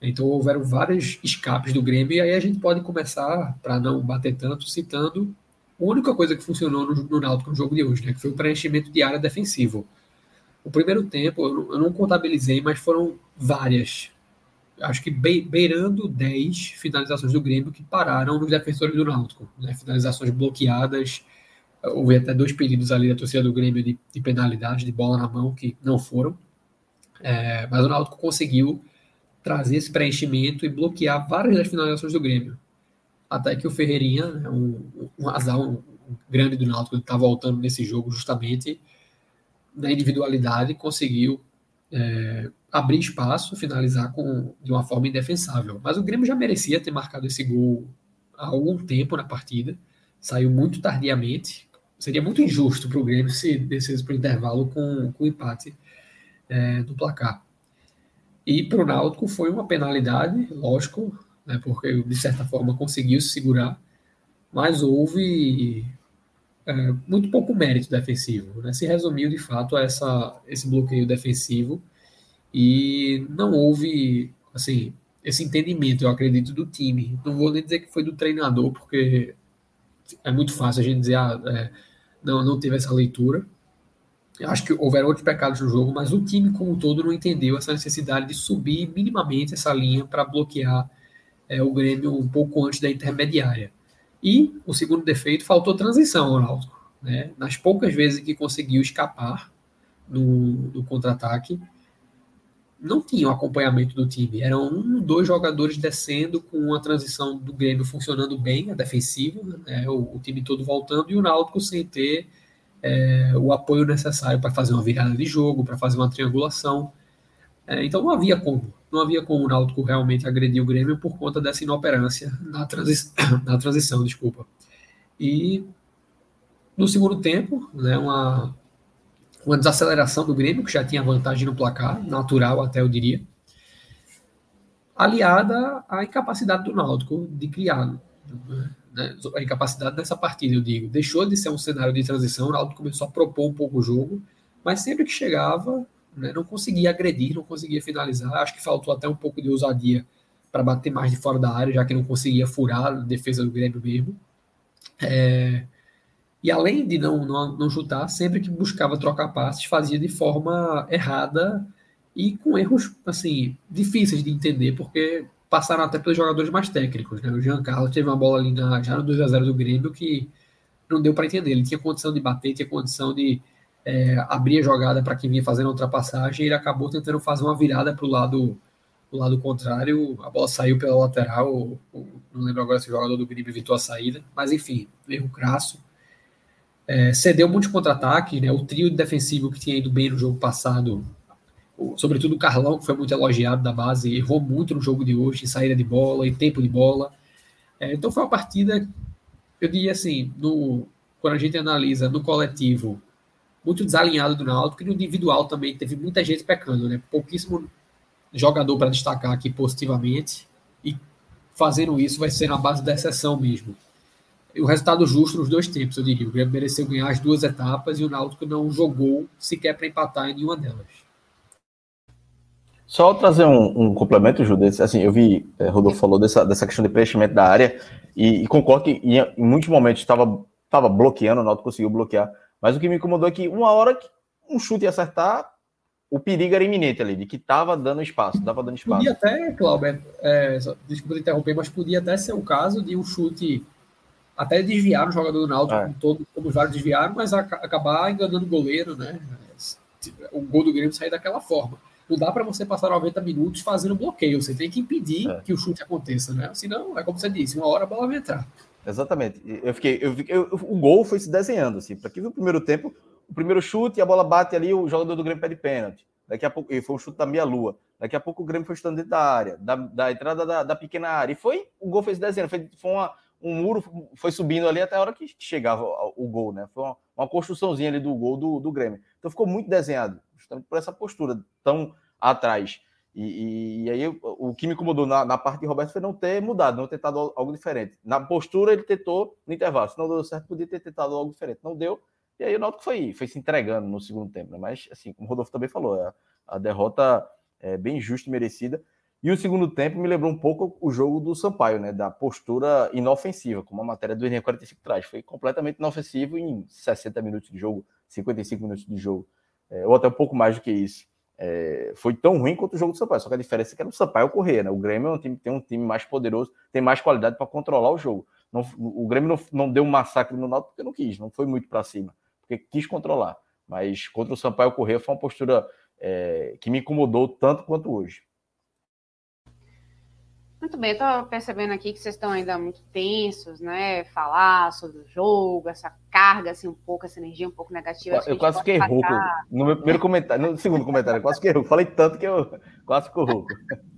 Então houveram vários escapes do Grêmio, e aí a gente pode começar, para não bater tanto, citando a única coisa que funcionou no, no Náutico no jogo de hoje, né, que foi o preenchimento de área defensivo. O primeiro tempo, eu não, eu não contabilizei, mas foram várias, acho que beirando 10 finalizações do Grêmio que pararam nos defensores do Náutico. Né, finalizações bloqueadas, houve até dois pedidos ali da torcida do Grêmio de, de penalidade, de bola na mão, que não foram. É, mas o Náutico conseguiu trazer esse preenchimento e bloquear várias das finalizações do Grêmio até que o Ferreirinha, né, um, um azar um, grande do Náutico, está voltando nesse jogo justamente na individualidade, conseguiu é, abrir espaço, finalizar com, de uma forma indefensável. Mas o Grêmio já merecia ter marcado esse gol há algum tempo na partida, saiu muito tardiamente. Seria muito injusto para o Grêmio se descesse para o intervalo com, com empate é, do placar. E para o Náutico foi uma penalidade, lógico, né, porque de certa forma conseguiu se segurar, mas houve é, muito pouco mérito defensivo. Né? Se resumiu de fato a essa, esse bloqueio defensivo e não houve assim esse entendimento, eu acredito, do time. Não vou nem dizer que foi do treinador, porque é muito fácil a gente dizer, ah, é, não, não teve essa leitura. Eu acho que houveram outros pecados no jogo, mas o time como um todo não entendeu essa necessidade de subir minimamente essa linha para bloquear é, o Grêmio um pouco antes da intermediária. E o segundo defeito, faltou transição ao Náutico. Né? Nas poucas vezes que conseguiu escapar no, no contra-ataque, não tinha o acompanhamento do time. Eram um, dois jogadores descendo com a transição do Grêmio funcionando bem, a defensiva, né? o, o, time todo voltando, e o Náutico sem ter é, o apoio necessário para fazer uma virada de jogo, para fazer uma triangulação. É, então não havia como não havia como o Náutico realmente agredir o Grêmio por conta dessa inoperância na, transi na transição, desculpa. E no segundo tempo, né, uma, uma desaceleração do Grêmio, que já tinha vantagem no placar, natural até eu diria, aliada à incapacidade do Náutico de criar. Né, a incapacidade dessa partida, eu digo. Deixou de ser um cenário de transição, o Náutico começou a propor um pouco o jogo, mas sempre que chegava, né? não conseguia agredir, não conseguia finalizar. Acho que faltou até um pouco de ousadia para bater mais de fora da área, já que não conseguia furar a defesa do Grêmio mesmo. É... E além de não, não, não chutar, sempre que buscava trocar passes, fazia de forma errada e com erros assim difíceis de entender, porque passaram até pelos jogadores mais técnicos. Né? O Jean Carlos teve uma bola ali na, já no 2 a 0 do Grêmio que não deu para entender. Ele tinha condição de bater, tinha condição de é, abrir a jogada para quem vinha fazendo a ultrapassagem, e ele acabou tentando fazer uma virada para o lado, pro lado contrário. A bola saiu pela lateral, não lembro agora se o jogador do Grêmio evitou a saída, mas enfim, erro crasso. É, cedeu muito contra-ataque, né? O trio defensivo que tinha ido bem no jogo passado, sobretudo o Carlão, que foi muito elogiado da base, errou muito no jogo de hoje, em saída de bola, em tempo de bola. É, então foi uma partida, eu diria assim, no, quando a gente analisa no coletivo, muito desalinhado do Náutico, e no individual também teve muita gente pecando, né? Pouquíssimo jogador para destacar aqui positivamente, e fazendo isso vai ser na base da exceção mesmo o resultado justo nos dois tempos, eu diria. O Grêmio mereceu ganhar as duas etapas e o Náutico não jogou sequer para empatar em nenhuma delas. Só trazer um, um complemento, Júlio. Assim, eu vi, é, Rodolfo falou dessa, dessa questão de preenchimento da área e, e concordo que em, em, muitos momentos estava tava bloqueando, o Náutico conseguiu bloquear. Mas o que me incomodou é que uma hora que um chute ia acertar, o perigo era iminente ali, de que estava dando espaço, estava dando espaço. Podia até, Cláudio, é, desculpa interromper, mas podia até ser o caso de um chute até desviar o jogador do Náutico, é. como, todo, como vários desviaram, mas a, acabar enganando o goleiro, né? O gol do Grêmio sair daquela forma. Não dá para você passar 90 minutos fazendo bloqueio, você tem que impedir é. que o chute aconteça, né? Senão, é como você disse, uma hora a bola vai entrar. Exatamente. Eu fiquei, eu, eu, o gol foi se desenhando, assim. Para quem viu o primeiro tempo, o primeiro chute, a bola bate ali, o jogador do Grêmio pede pênalti. Daqui a pouco, e foi um chute da meia lua. Daqui a pouco o Grêmio foi chutando dentro da área, da, da entrada da, da, pequena área. E foi, o gol foi se desenhando. Foi, foi uma, um muro foi subindo ali até a hora que chegava o gol, né? Foi uma, uma construçãozinha ali do gol do, do Grêmio. Então ficou muito desenhado, justamente por essa postura tão atrás. E, e, e aí o, que me incomodou na, na, parte de Roberto foi não ter mudado, não ter tentado algo diferente. Na postura ele tentou no intervalo, se não deu certo, podia ter tentado algo diferente. Não deu, e aí o Náutico foi, foi se entregando no segundo tempo. Né? Mas, assim, como o Rodolfo também falou, a, a derrota é bem justa e merecida. E o segundo tempo me lembrou um pouco o jogo do Sampaio, né? Da postura inofensiva, como a matéria do Enem 45 traz. Foi completamente inofensivo em 60 minutos de jogo, 55 minutos de jogo, é, ou até um pouco mais do que isso. É, foi tão ruim quanto o jogo do Sampaio, só que a diferença é que era o Sampaio correr, né? O Grêmio é um time, tem um time mais poderoso, tem mais qualidade para controlar o jogo. Não, o Grêmio não, não, deu um massacre no Náutico porque não quis, não foi muito para cima, porque quis controlar. Mas contra o Sampaio correr foi uma postura é, que me incomodou tanto quanto hoje. Muito bem, eu tô percebendo aqui que vocês estão ainda muito tensos, né? Falar sobre o jogo, essa carga, assim, um pouco, essa energia um pouco negativa. Eu quase fiquei rouco. No meu primeiro comentário, no segundo comentário, eu quase fiquei rouco. Falei tanto que eu quase fico rouco.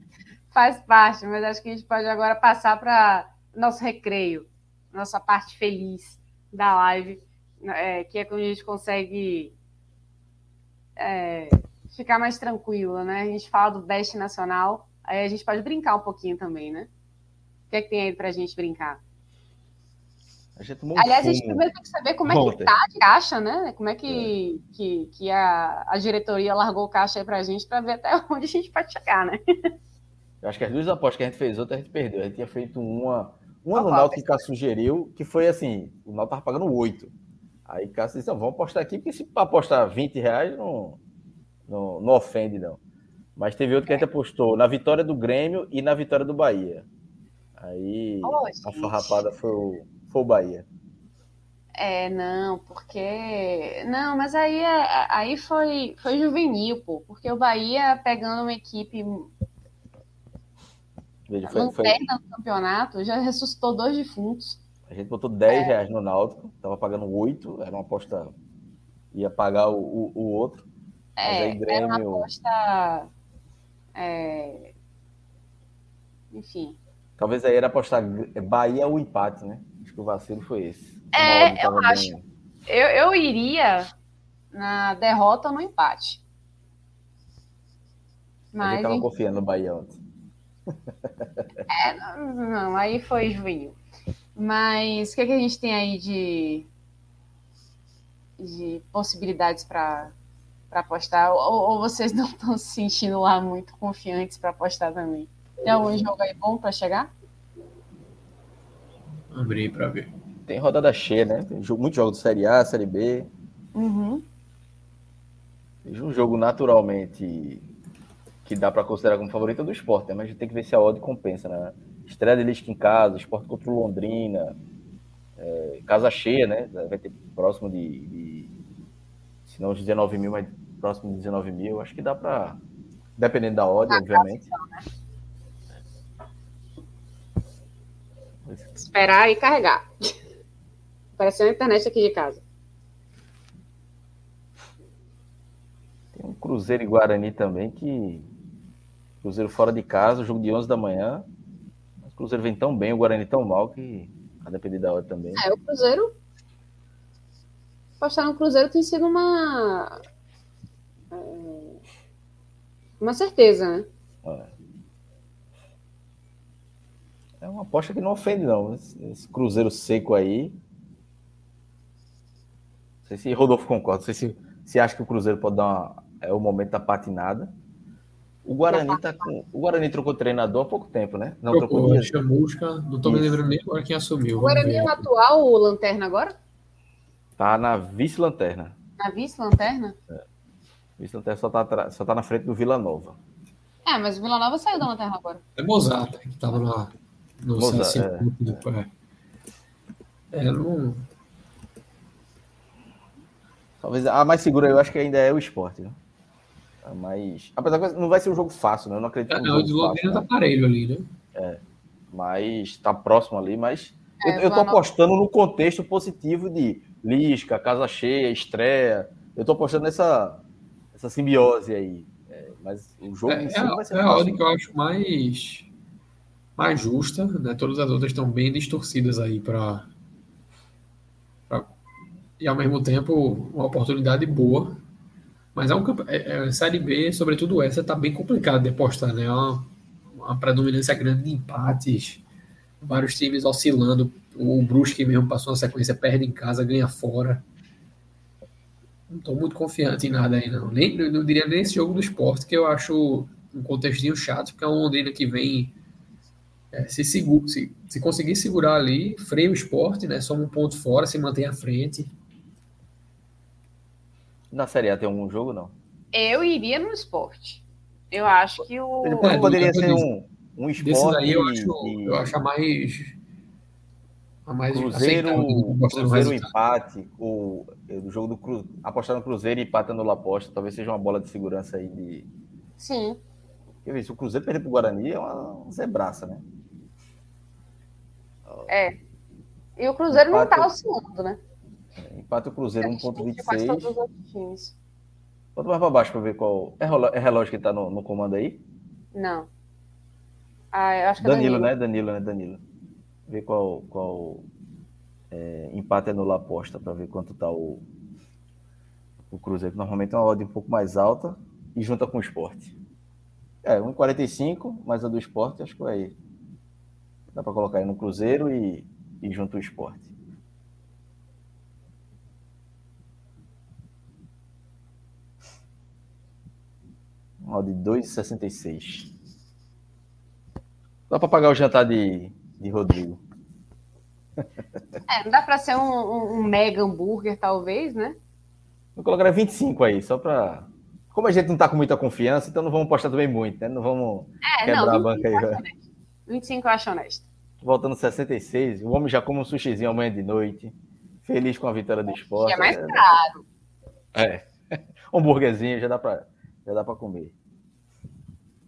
Faz parte, mas acho que a gente pode agora passar para nosso recreio, nossa parte feliz da live, é, que é quando a gente consegue é, ficar mais tranquilo, né? A gente fala do Best Nacional Aí a gente pode brincar um pouquinho também, né? O que é que tem aí pra gente brincar? A gente Aliás, a gente primeiro tem que saber como é que tá de caixa, né? Como é que, é. que, que a, a diretoria largou o caixa aí pra gente para ver até onde a gente pode chegar, né? Eu acho que as duas apostas que a gente fez, outra a gente perdeu. A gente tinha feito uma, uma no Náutico que o Cássio sugeriu, que foi assim, o Náutico tava pagando oito. Aí Cássio disse, vamos apostar aqui, porque se apostar 20 reais não, não, não ofende, não. Mas teve outro que a gente apostou na vitória do Grêmio e na vitória do Bahia. Aí oh, a farrapada foi o, foi o Bahia. É, não, porque. Não, mas aí, é, aí foi, foi juvenil, pô. Porque o Bahia pegando uma equipe. Veja, foi, foi... no campeonato, já ressuscitou dois defuntos. A gente botou 10 é. reais no Náutico, tava pagando 8, era uma aposta. ia pagar o, o, o outro. É, Grêmio... era uma aposta é... Enfim. Talvez aí era apostar Bahia ou empate, né? Acho que o vacilo foi esse. É, eu acho. Eu, eu iria na derrota ou no empate. Mas. Eu tava confiando no Bahia ontem. É, não, não, aí foi juvenil. Mas o que, é que a gente tem aí de, de possibilidades para para apostar? Ou, ou, vocês não estão se sentindo lá muito confiantes para apostar também? Tem algum jogo aí bom para chegar? Abri para ver. Tem rodada cheia, né? Tem muitos jogos de Série A, Série B. Uhum. um jogo naturalmente que dá para considerar como favorita do esporte, né? mas a gente tem que ver se a odd compensa, né? Estreia de Lisca em casa, esporte contra o Londrina, é, casa cheia, né? Vai ter próximo de, de se não os 19 mil, mas próximo de 19 mil. Acho que dá para, dependendo da odd, obviamente. Esperar e carregar. Apareceu a internet aqui de casa. Tem um Cruzeiro e Guarani também que Cruzeiro fora de casa, jogo de 11 da manhã. O Cruzeiro vem tão bem, o Guarani tão mal que a depender da hora também. É, o Cruzeiro. Apostar no Cruzeiro tem sido uma. É, uma certeza, né? É. é uma aposta que não ofende, não. Esse, esse Cruzeiro seco aí. Não sei se Rodolfo concorda. Não sei se, se acha que o Cruzeiro pode dar uma, é o momento da patinada. O Guarani tá com. O Guarani trocou treinador há pouco tempo, né? Não trocou, trocou Chamusca, não tô me lembrando nem agora quem assumiu. O Guarani é o atual lanterna agora? Tá na vice-lanterna. Na vice-lanterna? É. Vice-lanterna só tá, só tá na frente do Vila Nova. É, mas o Vila Nova saiu da lanterna agora. É Mozart, que tava lá no Mozart, é. é, não. Talvez a mais segura eu acho que ainda é o esporte, né? Mas. Apesar que não vai ser um jogo fácil, né? Eu não acredito é, um o de Londrina tá parelho ali, né? É. Mas tá próximo ali, mas. É, eu, eu tô apostando no contexto positivo de Lisca, casa cheia, estreia. Eu tô apostando nessa, essa simbiose aí. É, mas o jogo é, em si é, vai ser É a ordem que eu acho mais, mais justa, né? Todas as outras estão bem distorcidas aí para e ao mesmo tempo uma oportunidade boa mas é um é, é, Série B, sobretudo essa, tá bem complicado de apostar, né? É uma, uma predominância grande de empates, vários times oscilando. O Brusque mesmo passou uma sequência, perde em casa, ganha fora. Não estou muito confiante em nada aí, não. Nem, não diria nem esse jogo do esporte, que eu acho um contextinho chato, porque é um Londrina que vem. É, se, segura, se, se conseguir segurar ali, freia o esporte, né? Soma um ponto fora, se mantém à frente. Na Série A tem algum jogo, não? Eu iria no esporte. Eu acho que o. Ele é, poderia ser um, um esporte. aí eu acho, e... eu acho a mais. Mais Cruzeiro, Cruzeiro empate, o, o jogo do Cruzeiro, apostar no Cruzeiro e empatando no aposta, talvez seja uma bola de segurança aí de. Sim. Quer ver, se o Cruzeiro perder pro Guarani é uma zebraça, né? É. E o Cruzeiro empate, não tá oscilando, né? Empate o Cruzeiro 1.26. Bota mais para baixo para ver qual. É relógio, é relógio que está no, no, comando aí? Não. Ah, eu acho que Danilo, é Danilo. né? Danilo, né? Danilo. Ver qual, qual é, empate é no aposta para ver quanto tá o, o Cruzeiro. Normalmente é uma ordem um pouco mais alta e junta com o esporte. É, 1,45, mais a do esporte, acho que vai. Dá para colocar aí no Cruzeiro e, e junto o esporte. Ó, de 2,66. Dá para pagar o jantar de, de Rodrigo. É, não dá para ser um, um, um, mega hambúrguer, talvez, né? Vou colocar 25 aí, só para. Como a gente não está com muita confiança, então não vamos postar também muito, né? Não vamos é, quebrar não, a banca aí. 25 eu acho honesto. Voltando 66, o homem já come um sushizinho amanhã de noite. Feliz com a vitória do esporte. É mais caro. É. Um hambúrguerzinho já dá para já dá para comer.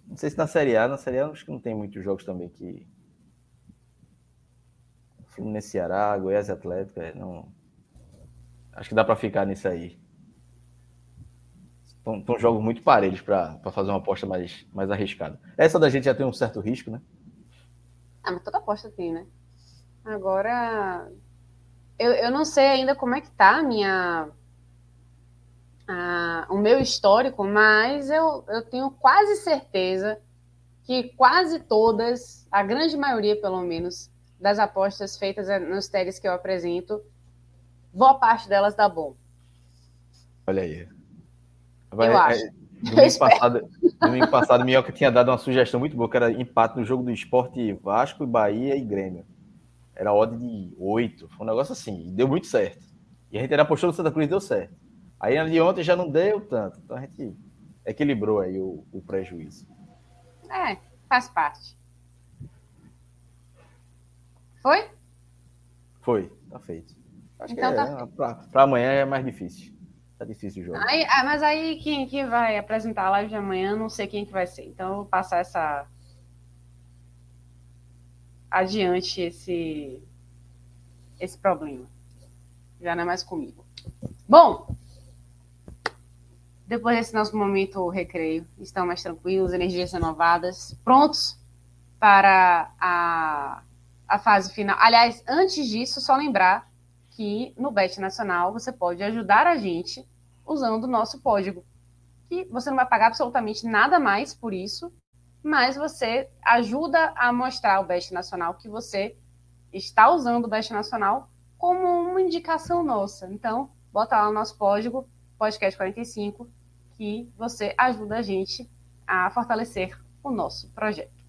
Não sei se na Série A, na Série A acho que não tem muitos jogos também que. Fluminense Ceará, Goiás Atlético, é, não. Acho que dá para ficar nisso aí. São, jogos muito parelhos para fazer uma aposta mais, mais arriscada. Essa da gente já tem um certo risco, né? Ah, mas toda aposta tem, né? Agora, eu, eu não sei ainda como é que tá a minha o meu histórico, mas eu, eu tenho quase certeza que quase todas, a grande maioria pelo menos, das apostas feitas nos teles que eu apresento, boa parte delas dá bom. Olha aí. Vai, eu acho. É, domingo, passado, domingo passado, Minhoca tinha dado uma sugestão muito boa, que era empate no jogo do esporte Vasco, Bahia e Grêmio. Era odd de 8, foi um negócio assim, e deu muito certo. E a gente era apostou no Santa Cruz deu certo. Aí de ontem já não deu tanto. Então a gente. equilibrou aí o, o prejuízo. É, faz parte. Foi? Foi, tá feito. Acho então, que é, tá... pra, pra amanhã é mais difícil. Tá difícil o jogo. Aí, ah, mas aí quem que vai apresentar a live de amanhã, não sei quem que vai ser. Então eu vou passar essa adiante esse esse problema. Já não é mais comigo. Bom, depois desse nosso momento recreio, estão mais tranquilos, energias renovadas, prontos para a, a fase final. Aliás, antes disso, só lembrar que no Bet Nacional você pode ajudar a gente usando o nosso código. Que você não vai pagar absolutamente nada mais por isso, mas você ajuda a mostrar o Bet Nacional que você está usando o Bet Nacional como uma indicação nossa. Então, bota lá o nosso código, podcast 45, que você ajuda a gente a fortalecer o nosso projeto.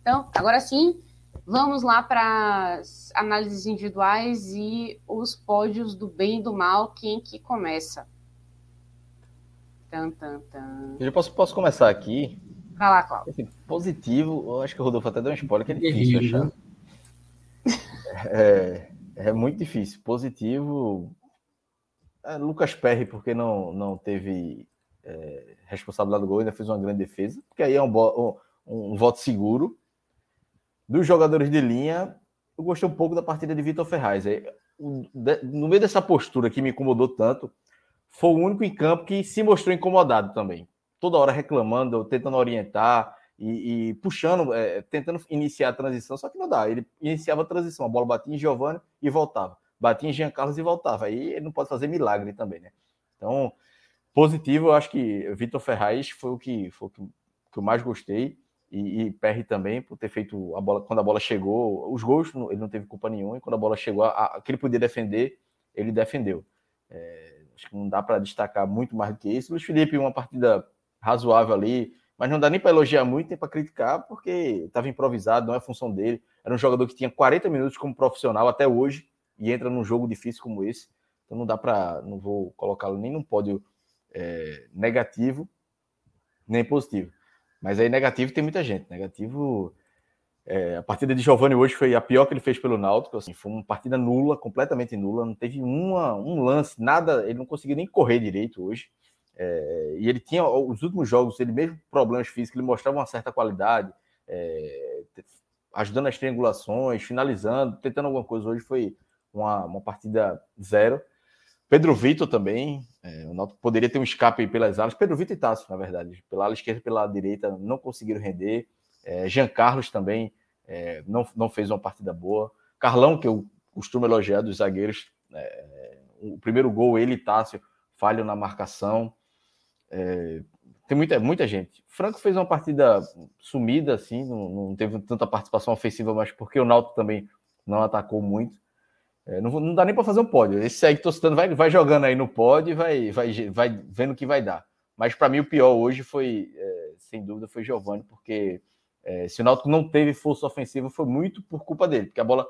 Então, agora sim, vamos lá para as análises individuais e os pódios do bem e do mal. Quem que começa? Tan, tan, tan. Eu posso, posso começar aqui. Vai lá, Cláudio. Assim, positivo, eu acho que o Rodolfo até deu um spoiler, que é difícil achar. É, é muito difícil. Positivo, é, Lucas Perry, porque não, não teve é, responsabilidade do gol, ainda fez uma grande defesa, porque aí é um, um, um, voto seguro. Dos jogadores de linha, eu gostei um pouco da partida de Vitor Ferraz. É, no meio dessa postura que me incomodou tanto, foi o único em campo que se mostrou incomodado também. Toda hora reclamando, tentando orientar e, e puxando, é, tentando iniciar a transição, só que não dá. Ele iniciava a transição, a bola batia em Giovanni e voltava. Batia em Jean Carlos e voltava. Aí ele não pode fazer milagre também, né? Então, positivo, eu acho que Vitor Ferraz foi o que, foi o que, que eu mais gostei. E, e Perry também, por ter feito a bola, quando a bola chegou, os gols ele não teve culpa nenhuma, e quando a bola chegou, a, a, que ele podia defender, ele defendeu. É, acho que não dá para destacar muito mais do que isso. Luiz Felipe, uma partida razoável ali, mas não dá nem para elogiar muito, nem para criticar, porque estava improvisado, não é função dele. Era um jogador que tinha 40 minutos como profissional até hoje e entra num jogo difícil como esse. Então não dá para, não vou colocá-lo nem num pódio é, negativo, nem positivo. Mas aí negativo tem muita gente. Negativo. É, a partida de Giovanni hoje foi a pior que ele fez pelo Náutico. Assim, foi uma partida nula, completamente nula. Não teve uma, um lance, nada. Ele não conseguiu nem correr direito hoje. É, e ele tinha os últimos jogos, ele mesmo problemas físicos, ele mostrava uma certa qualidade, é, ajudando as triangulações, finalizando, tentando alguma coisa. Hoje foi uma, uma partida zero. Pedro Vitor também, é, o Náutico poderia ter um escape pelas alas. Pedro Vitor e Tássio, na verdade, pela ala esquerda e pela direita, não conseguiram render. É, Jean Carlos também é, não, não fez uma partida boa. Carlão, que eu costumo elogiar dos zagueiros, é, o primeiro gol, ele e Tássio falham na marcação. É, tem muita, muita gente. Franco fez uma partida sumida, assim, não, não teve tanta participação ofensiva, mas porque o Náutico também não atacou muito. É, não, não, dá nem para fazer um pódio. Esse aí que estou citando vai, vai jogando aí no pódio e vai, vai, vai vendo o que vai dar. Mas para mim o pior hoje foi, é, sem dúvida, foi Giovani, porque é, se o Náutico não teve força ofensiva foi muito por culpa dele, porque a bola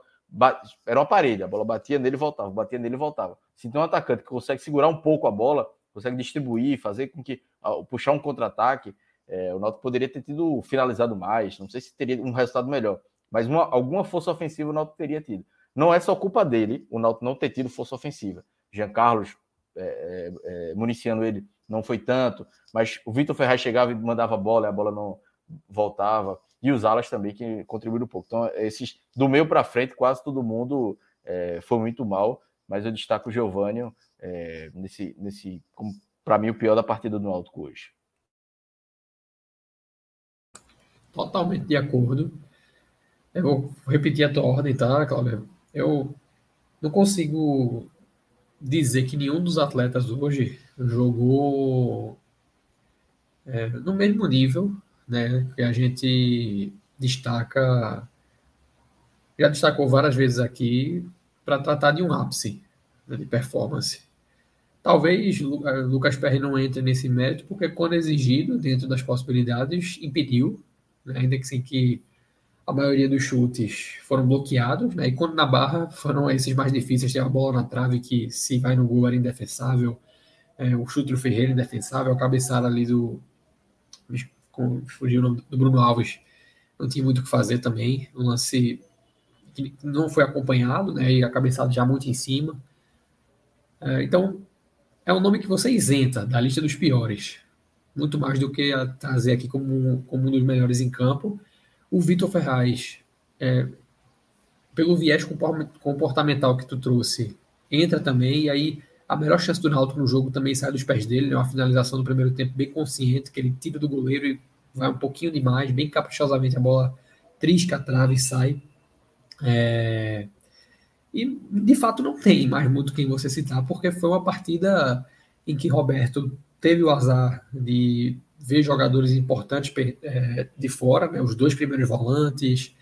era uma parede, a bola batia nele e voltava, batia nele e voltava. Se tem um atacante que consegue segurar um pouco a bola, consegue distribuir, fazer com que puxar um contra-ataque, é, o Náutico poderia ter tido finalizado mais, não sei se teria um resultado melhor, mas uma, alguma força ofensiva o Náutico teria tido. Não é só culpa dele o Náutico não ter tido força ofensiva. Jean Carlos é, é, é, municiando ele não foi tanto, mas o Vitor Ferraz chegava e mandava a bola, e a bola não voltava. E os alas também que contribuíram um pouco. Então, esses do meio para frente, quase todo mundo é, foi muito mal, mas eu destaco o Giovanni é, nesse, nesse para mim, o pior da partida do Náutico hoje. Totalmente de acordo. Eu vou repetir a tua ordem, tá, Cláudio? Eu não consigo dizer que nenhum dos atletas hoje jogou é, no mesmo nível, né? Que a gente destaca, já destacou várias vezes aqui, para tratar de um ápice né, de performance. Talvez é, Lucas Perry não entre nesse mérito, porque quando exigido, dentro das possibilidades, impediu, né? ainda que sem que a maioria dos chutes foram bloqueados, né? E quando na barra foram esses mais difíceis, tem a bola na trave que se vai no gol era indefensável, é, o chute do Ferreira indefensável, a cabeçada ali do, fugiu o nome do Bruno Alves, não tinha muito o que fazer também. Um lance que não foi acompanhado, né? E a cabeçada já muito em cima. É, então, é um nome que você isenta da lista dos piores. Muito mais do que a trazer aqui como, como um dos melhores em campo. O Vitor Ferraz, é, pelo viés comportamental que tu trouxe, entra também. E aí, a melhor chance do Náutico no jogo também sai dos pés dele. É uma finalização no primeiro tempo bem consciente, que ele tira do goleiro e vai um pouquinho demais, bem caprichosamente a bola trisca a trave e sai. É... E de fato não tem mais muito quem você citar, porque foi uma partida em que Roberto teve o azar de ver jogadores importantes é, de fora, né, os dois primeiros volantes.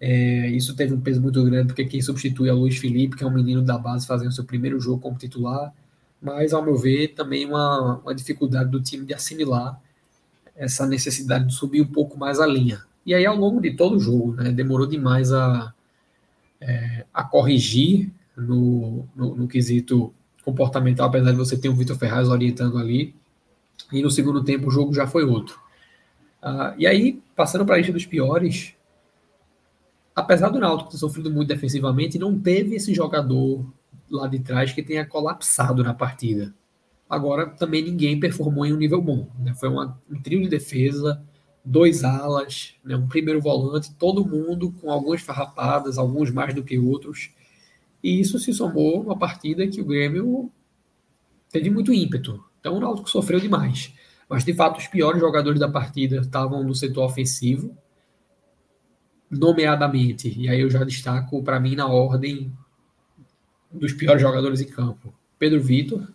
É, isso teve um peso muito grande, porque quem substitui é o Luiz Felipe, que é um menino da base fazendo seu primeiro jogo como titular. Mas, ao meu ver, também uma, uma dificuldade do time de assimilar essa necessidade de subir um pouco mais a linha. E aí, ao longo de todo o jogo, né, demorou demais a, é, a corrigir no, no, no, quesito comportamental, apesar de você ter o Vitor Ferraz orientando ali. E no segundo tempo o jogo já foi outro. Ah, e aí, passando para a lista dos piores, apesar do Náutico ter sofrido muito defensivamente, não teve esse jogador lá de trás que tenha colapsado na partida. Agora, também ninguém performou em um nível bom. Né? Foi uma, um trio de defesa, dois alas, né? um primeiro volante, todo mundo com algumas farrapadas, alguns mais do que outros. E isso se somou uma partida que o Grêmio teve muito ímpeto. Então o Náutico sofreu demais. Mas, de fato, os piores jogadores da partida estavam no setor ofensivo, nomeadamente, e aí eu já destaco para mim na ordem dos piores jogadores em campo. Pedro Vitor,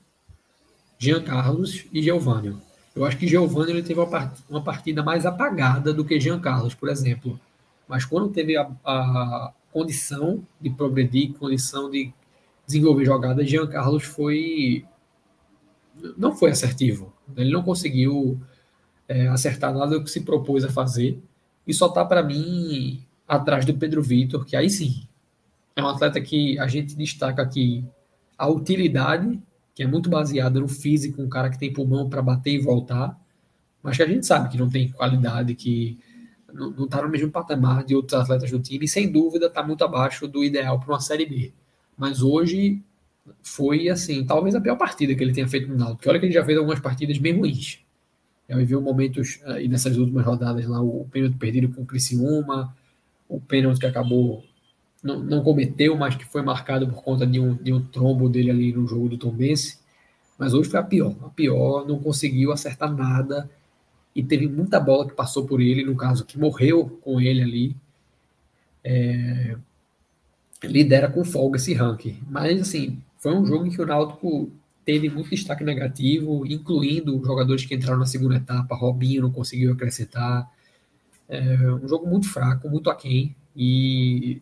Jean Carlos e Geovânio. Eu acho que Geovânio ele teve uma partida mais apagada do que Jean Carlos, por exemplo. Mas quando teve a, a condição de progredir, condição de desenvolver jogadas, Jean Carlos foi não foi assertivo. Ele não conseguiu é, acertar nada do que se propôs a fazer. E só está para mim atrás do Pedro Vitor, que aí sim é um atleta que a gente destaca aqui a utilidade que é muito baseada no físico, um cara que tem pulmão para bater e voltar, mas que a gente sabe que não tem qualidade, que não está no mesmo patamar de outros atletas do time, e sem dúvida está muito abaixo do ideal para uma Série B. Mas hoje foi, assim, talvez a pior partida que ele tenha feito no Náutico, porque olha que ele já fez algumas partidas bem ruins. Já viveu momentos, e nessas últimas rodadas lá, o pênalti perdido com o Criciúma, o pênalti que acabou não, não cometeu, mas que foi marcado por conta de um, de um trombo dele ali no jogo do Tombense. Mas hoje foi a pior. A pior, não conseguiu acertar nada e teve muita bola que passou por ele, no caso, que morreu com ele ali. É, lidera com folga esse ranking. Mas, assim, foi um jogo em que o Náutico teve muito destaque negativo, incluindo jogadores que entraram na segunda etapa. Robinho não conseguiu acrescentar. É um jogo muito fraco, muito aquém. E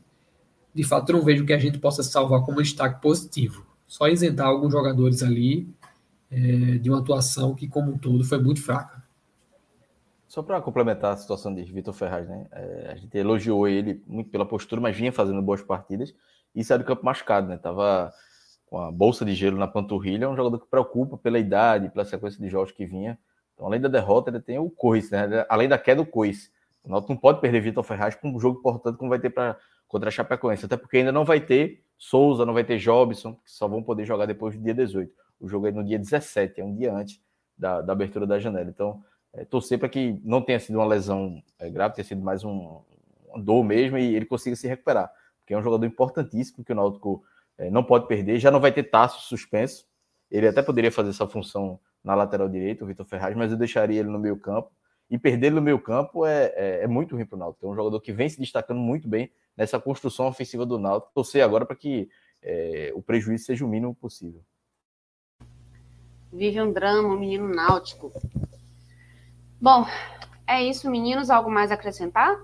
de fato, não vejo que a gente possa salvar como destaque positivo. Só isentar alguns jogadores ali é, de uma atuação que, como um todo, foi muito fraca. Só para complementar a situação de Vitor Ferraz, né? É, a gente elogiou ele muito pela postura, mas vinha fazendo boas partidas e saiu do campo machucado, né? Tava com a bolsa de gelo na panturrilha, é um jogador que preocupa pela idade, pela sequência de jogos que vinha. Então, além da derrota, ele tem o Cois, né? Além da queda, o Cois. O Náutico não pode perder Vitor Ferraz para um jogo importante como vai ter para contra a Chapecoense, até porque ainda não vai ter Souza, não vai ter Jobson, que só vão poder jogar depois do dia 18. O jogo é no dia 17, é um dia antes da, da abertura da janela. Então, é, torcer para que não tenha sido uma lesão é, grave, tenha sido mais um, uma dor mesmo e ele consiga se recuperar, porque é um jogador importantíssimo que o Náutico é, não pode perder. Já não vai ter Tasso suspenso, ele até poderia fazer essa função na lateral direita, o Vitor Ferraz, mas eu deixaria ele no meio campo. E perder ele no meio campo é, é, é muito ruim para o Náutico. É um jogador que vem se destacando muito bem nessa construção ofensiva do Náutico. Torcer agora para que é, o prejuízo seja o mínimo possível. Vive um drama, o menino náutico. Bom, é isso, meninos. Algo mais a acrescentar?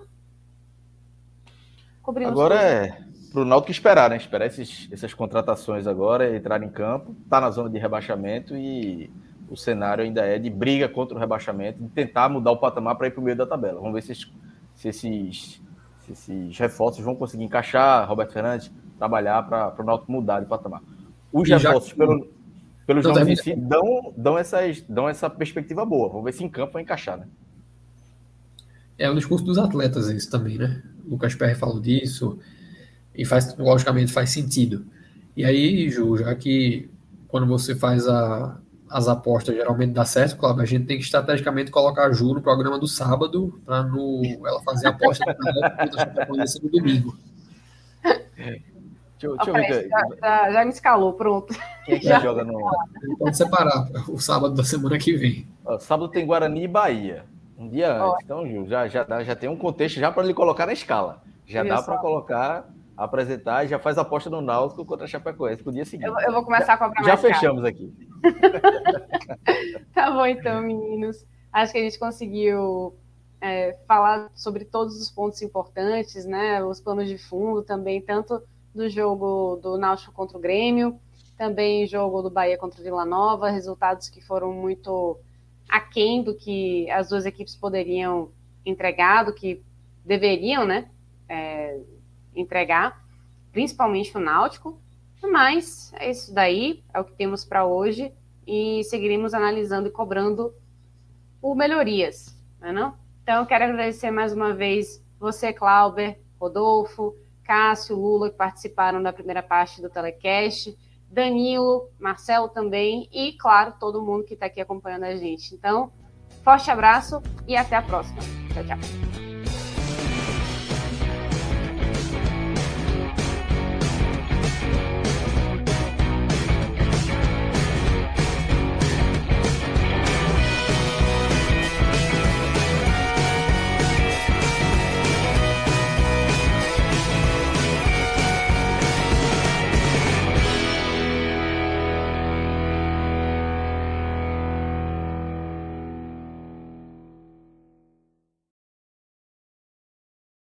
Cobrimos agora tudo. é para o Náutico esperar, né? Esperar esses, essas contratações agora, entrar em campo, tá na zona de rebaixamento e o cenário ainda é de briga contra o rebaixamento, de tentar mudar o patamar para ir para o meio da tabela. Vamos ver se, se esses se esses reforços vão conseguir encaixar, Roberto Fernandes, trabalhar para o Náutico mudar de patamar. Os e reforços, já... pelo, pelos então, nomes em si, dão, dão, essas, dão essa perspectiva boa. Vamos ver se em campo vai encaixar, né? é o discurso dos atletas isso também, né? O Lucas Perry falou disso e faz, logicamente faz sentido. E aí, Ju, já que quando você faz a, as apostas geralmente dá certo, claro, a gente tem que estrategicamente colocar a Ju no programa do sábado para ela fazer a aposta no domingo. Deixa, deixa okay, ver. Já, já, me escalou, pronto. Quem é que já. joga no. Pode separar o sábado da semana que vem. Ó, sábado tem Guarani e Bahia. Um dia antes. Então, Ju, já, já, dá, já tem um contexto já para ele colocar na escala. Já Isso. dá para colocar, apresentar e já faz a aposta no Náutico contra a Chapecoense pro dia seguinte. Eu, eu vou começar a cobrar Já fechamos aqui. tá bom, então, meninos. Acho que a gente conseguiu é, falar sobre todos os pontos importantes, né? Os planos de fundo também, tanto do jogo do Náutico contra o Grêmio, também jogo do Bahia contra o Vila Nova, resultados que foram muito aquém do que as duas equipes poderiam entregar, do que deveriam, né, é, entregar, principalmente o Náutico. Mas é isso daí, é o que temos para hoje e seguiremos analisando e cobrando por melhorias, não, é não? Então, eu quero agradecer mais uma vez você, Clauber, Rodolfo, Cássio, Lula, que participaram da primeira parte do telecast, Danilo, Marcelo também, e, claro, todo mundo que está aqui acompanhando a gente. Então, forte abraço e até a próxima. Tchau, tchau.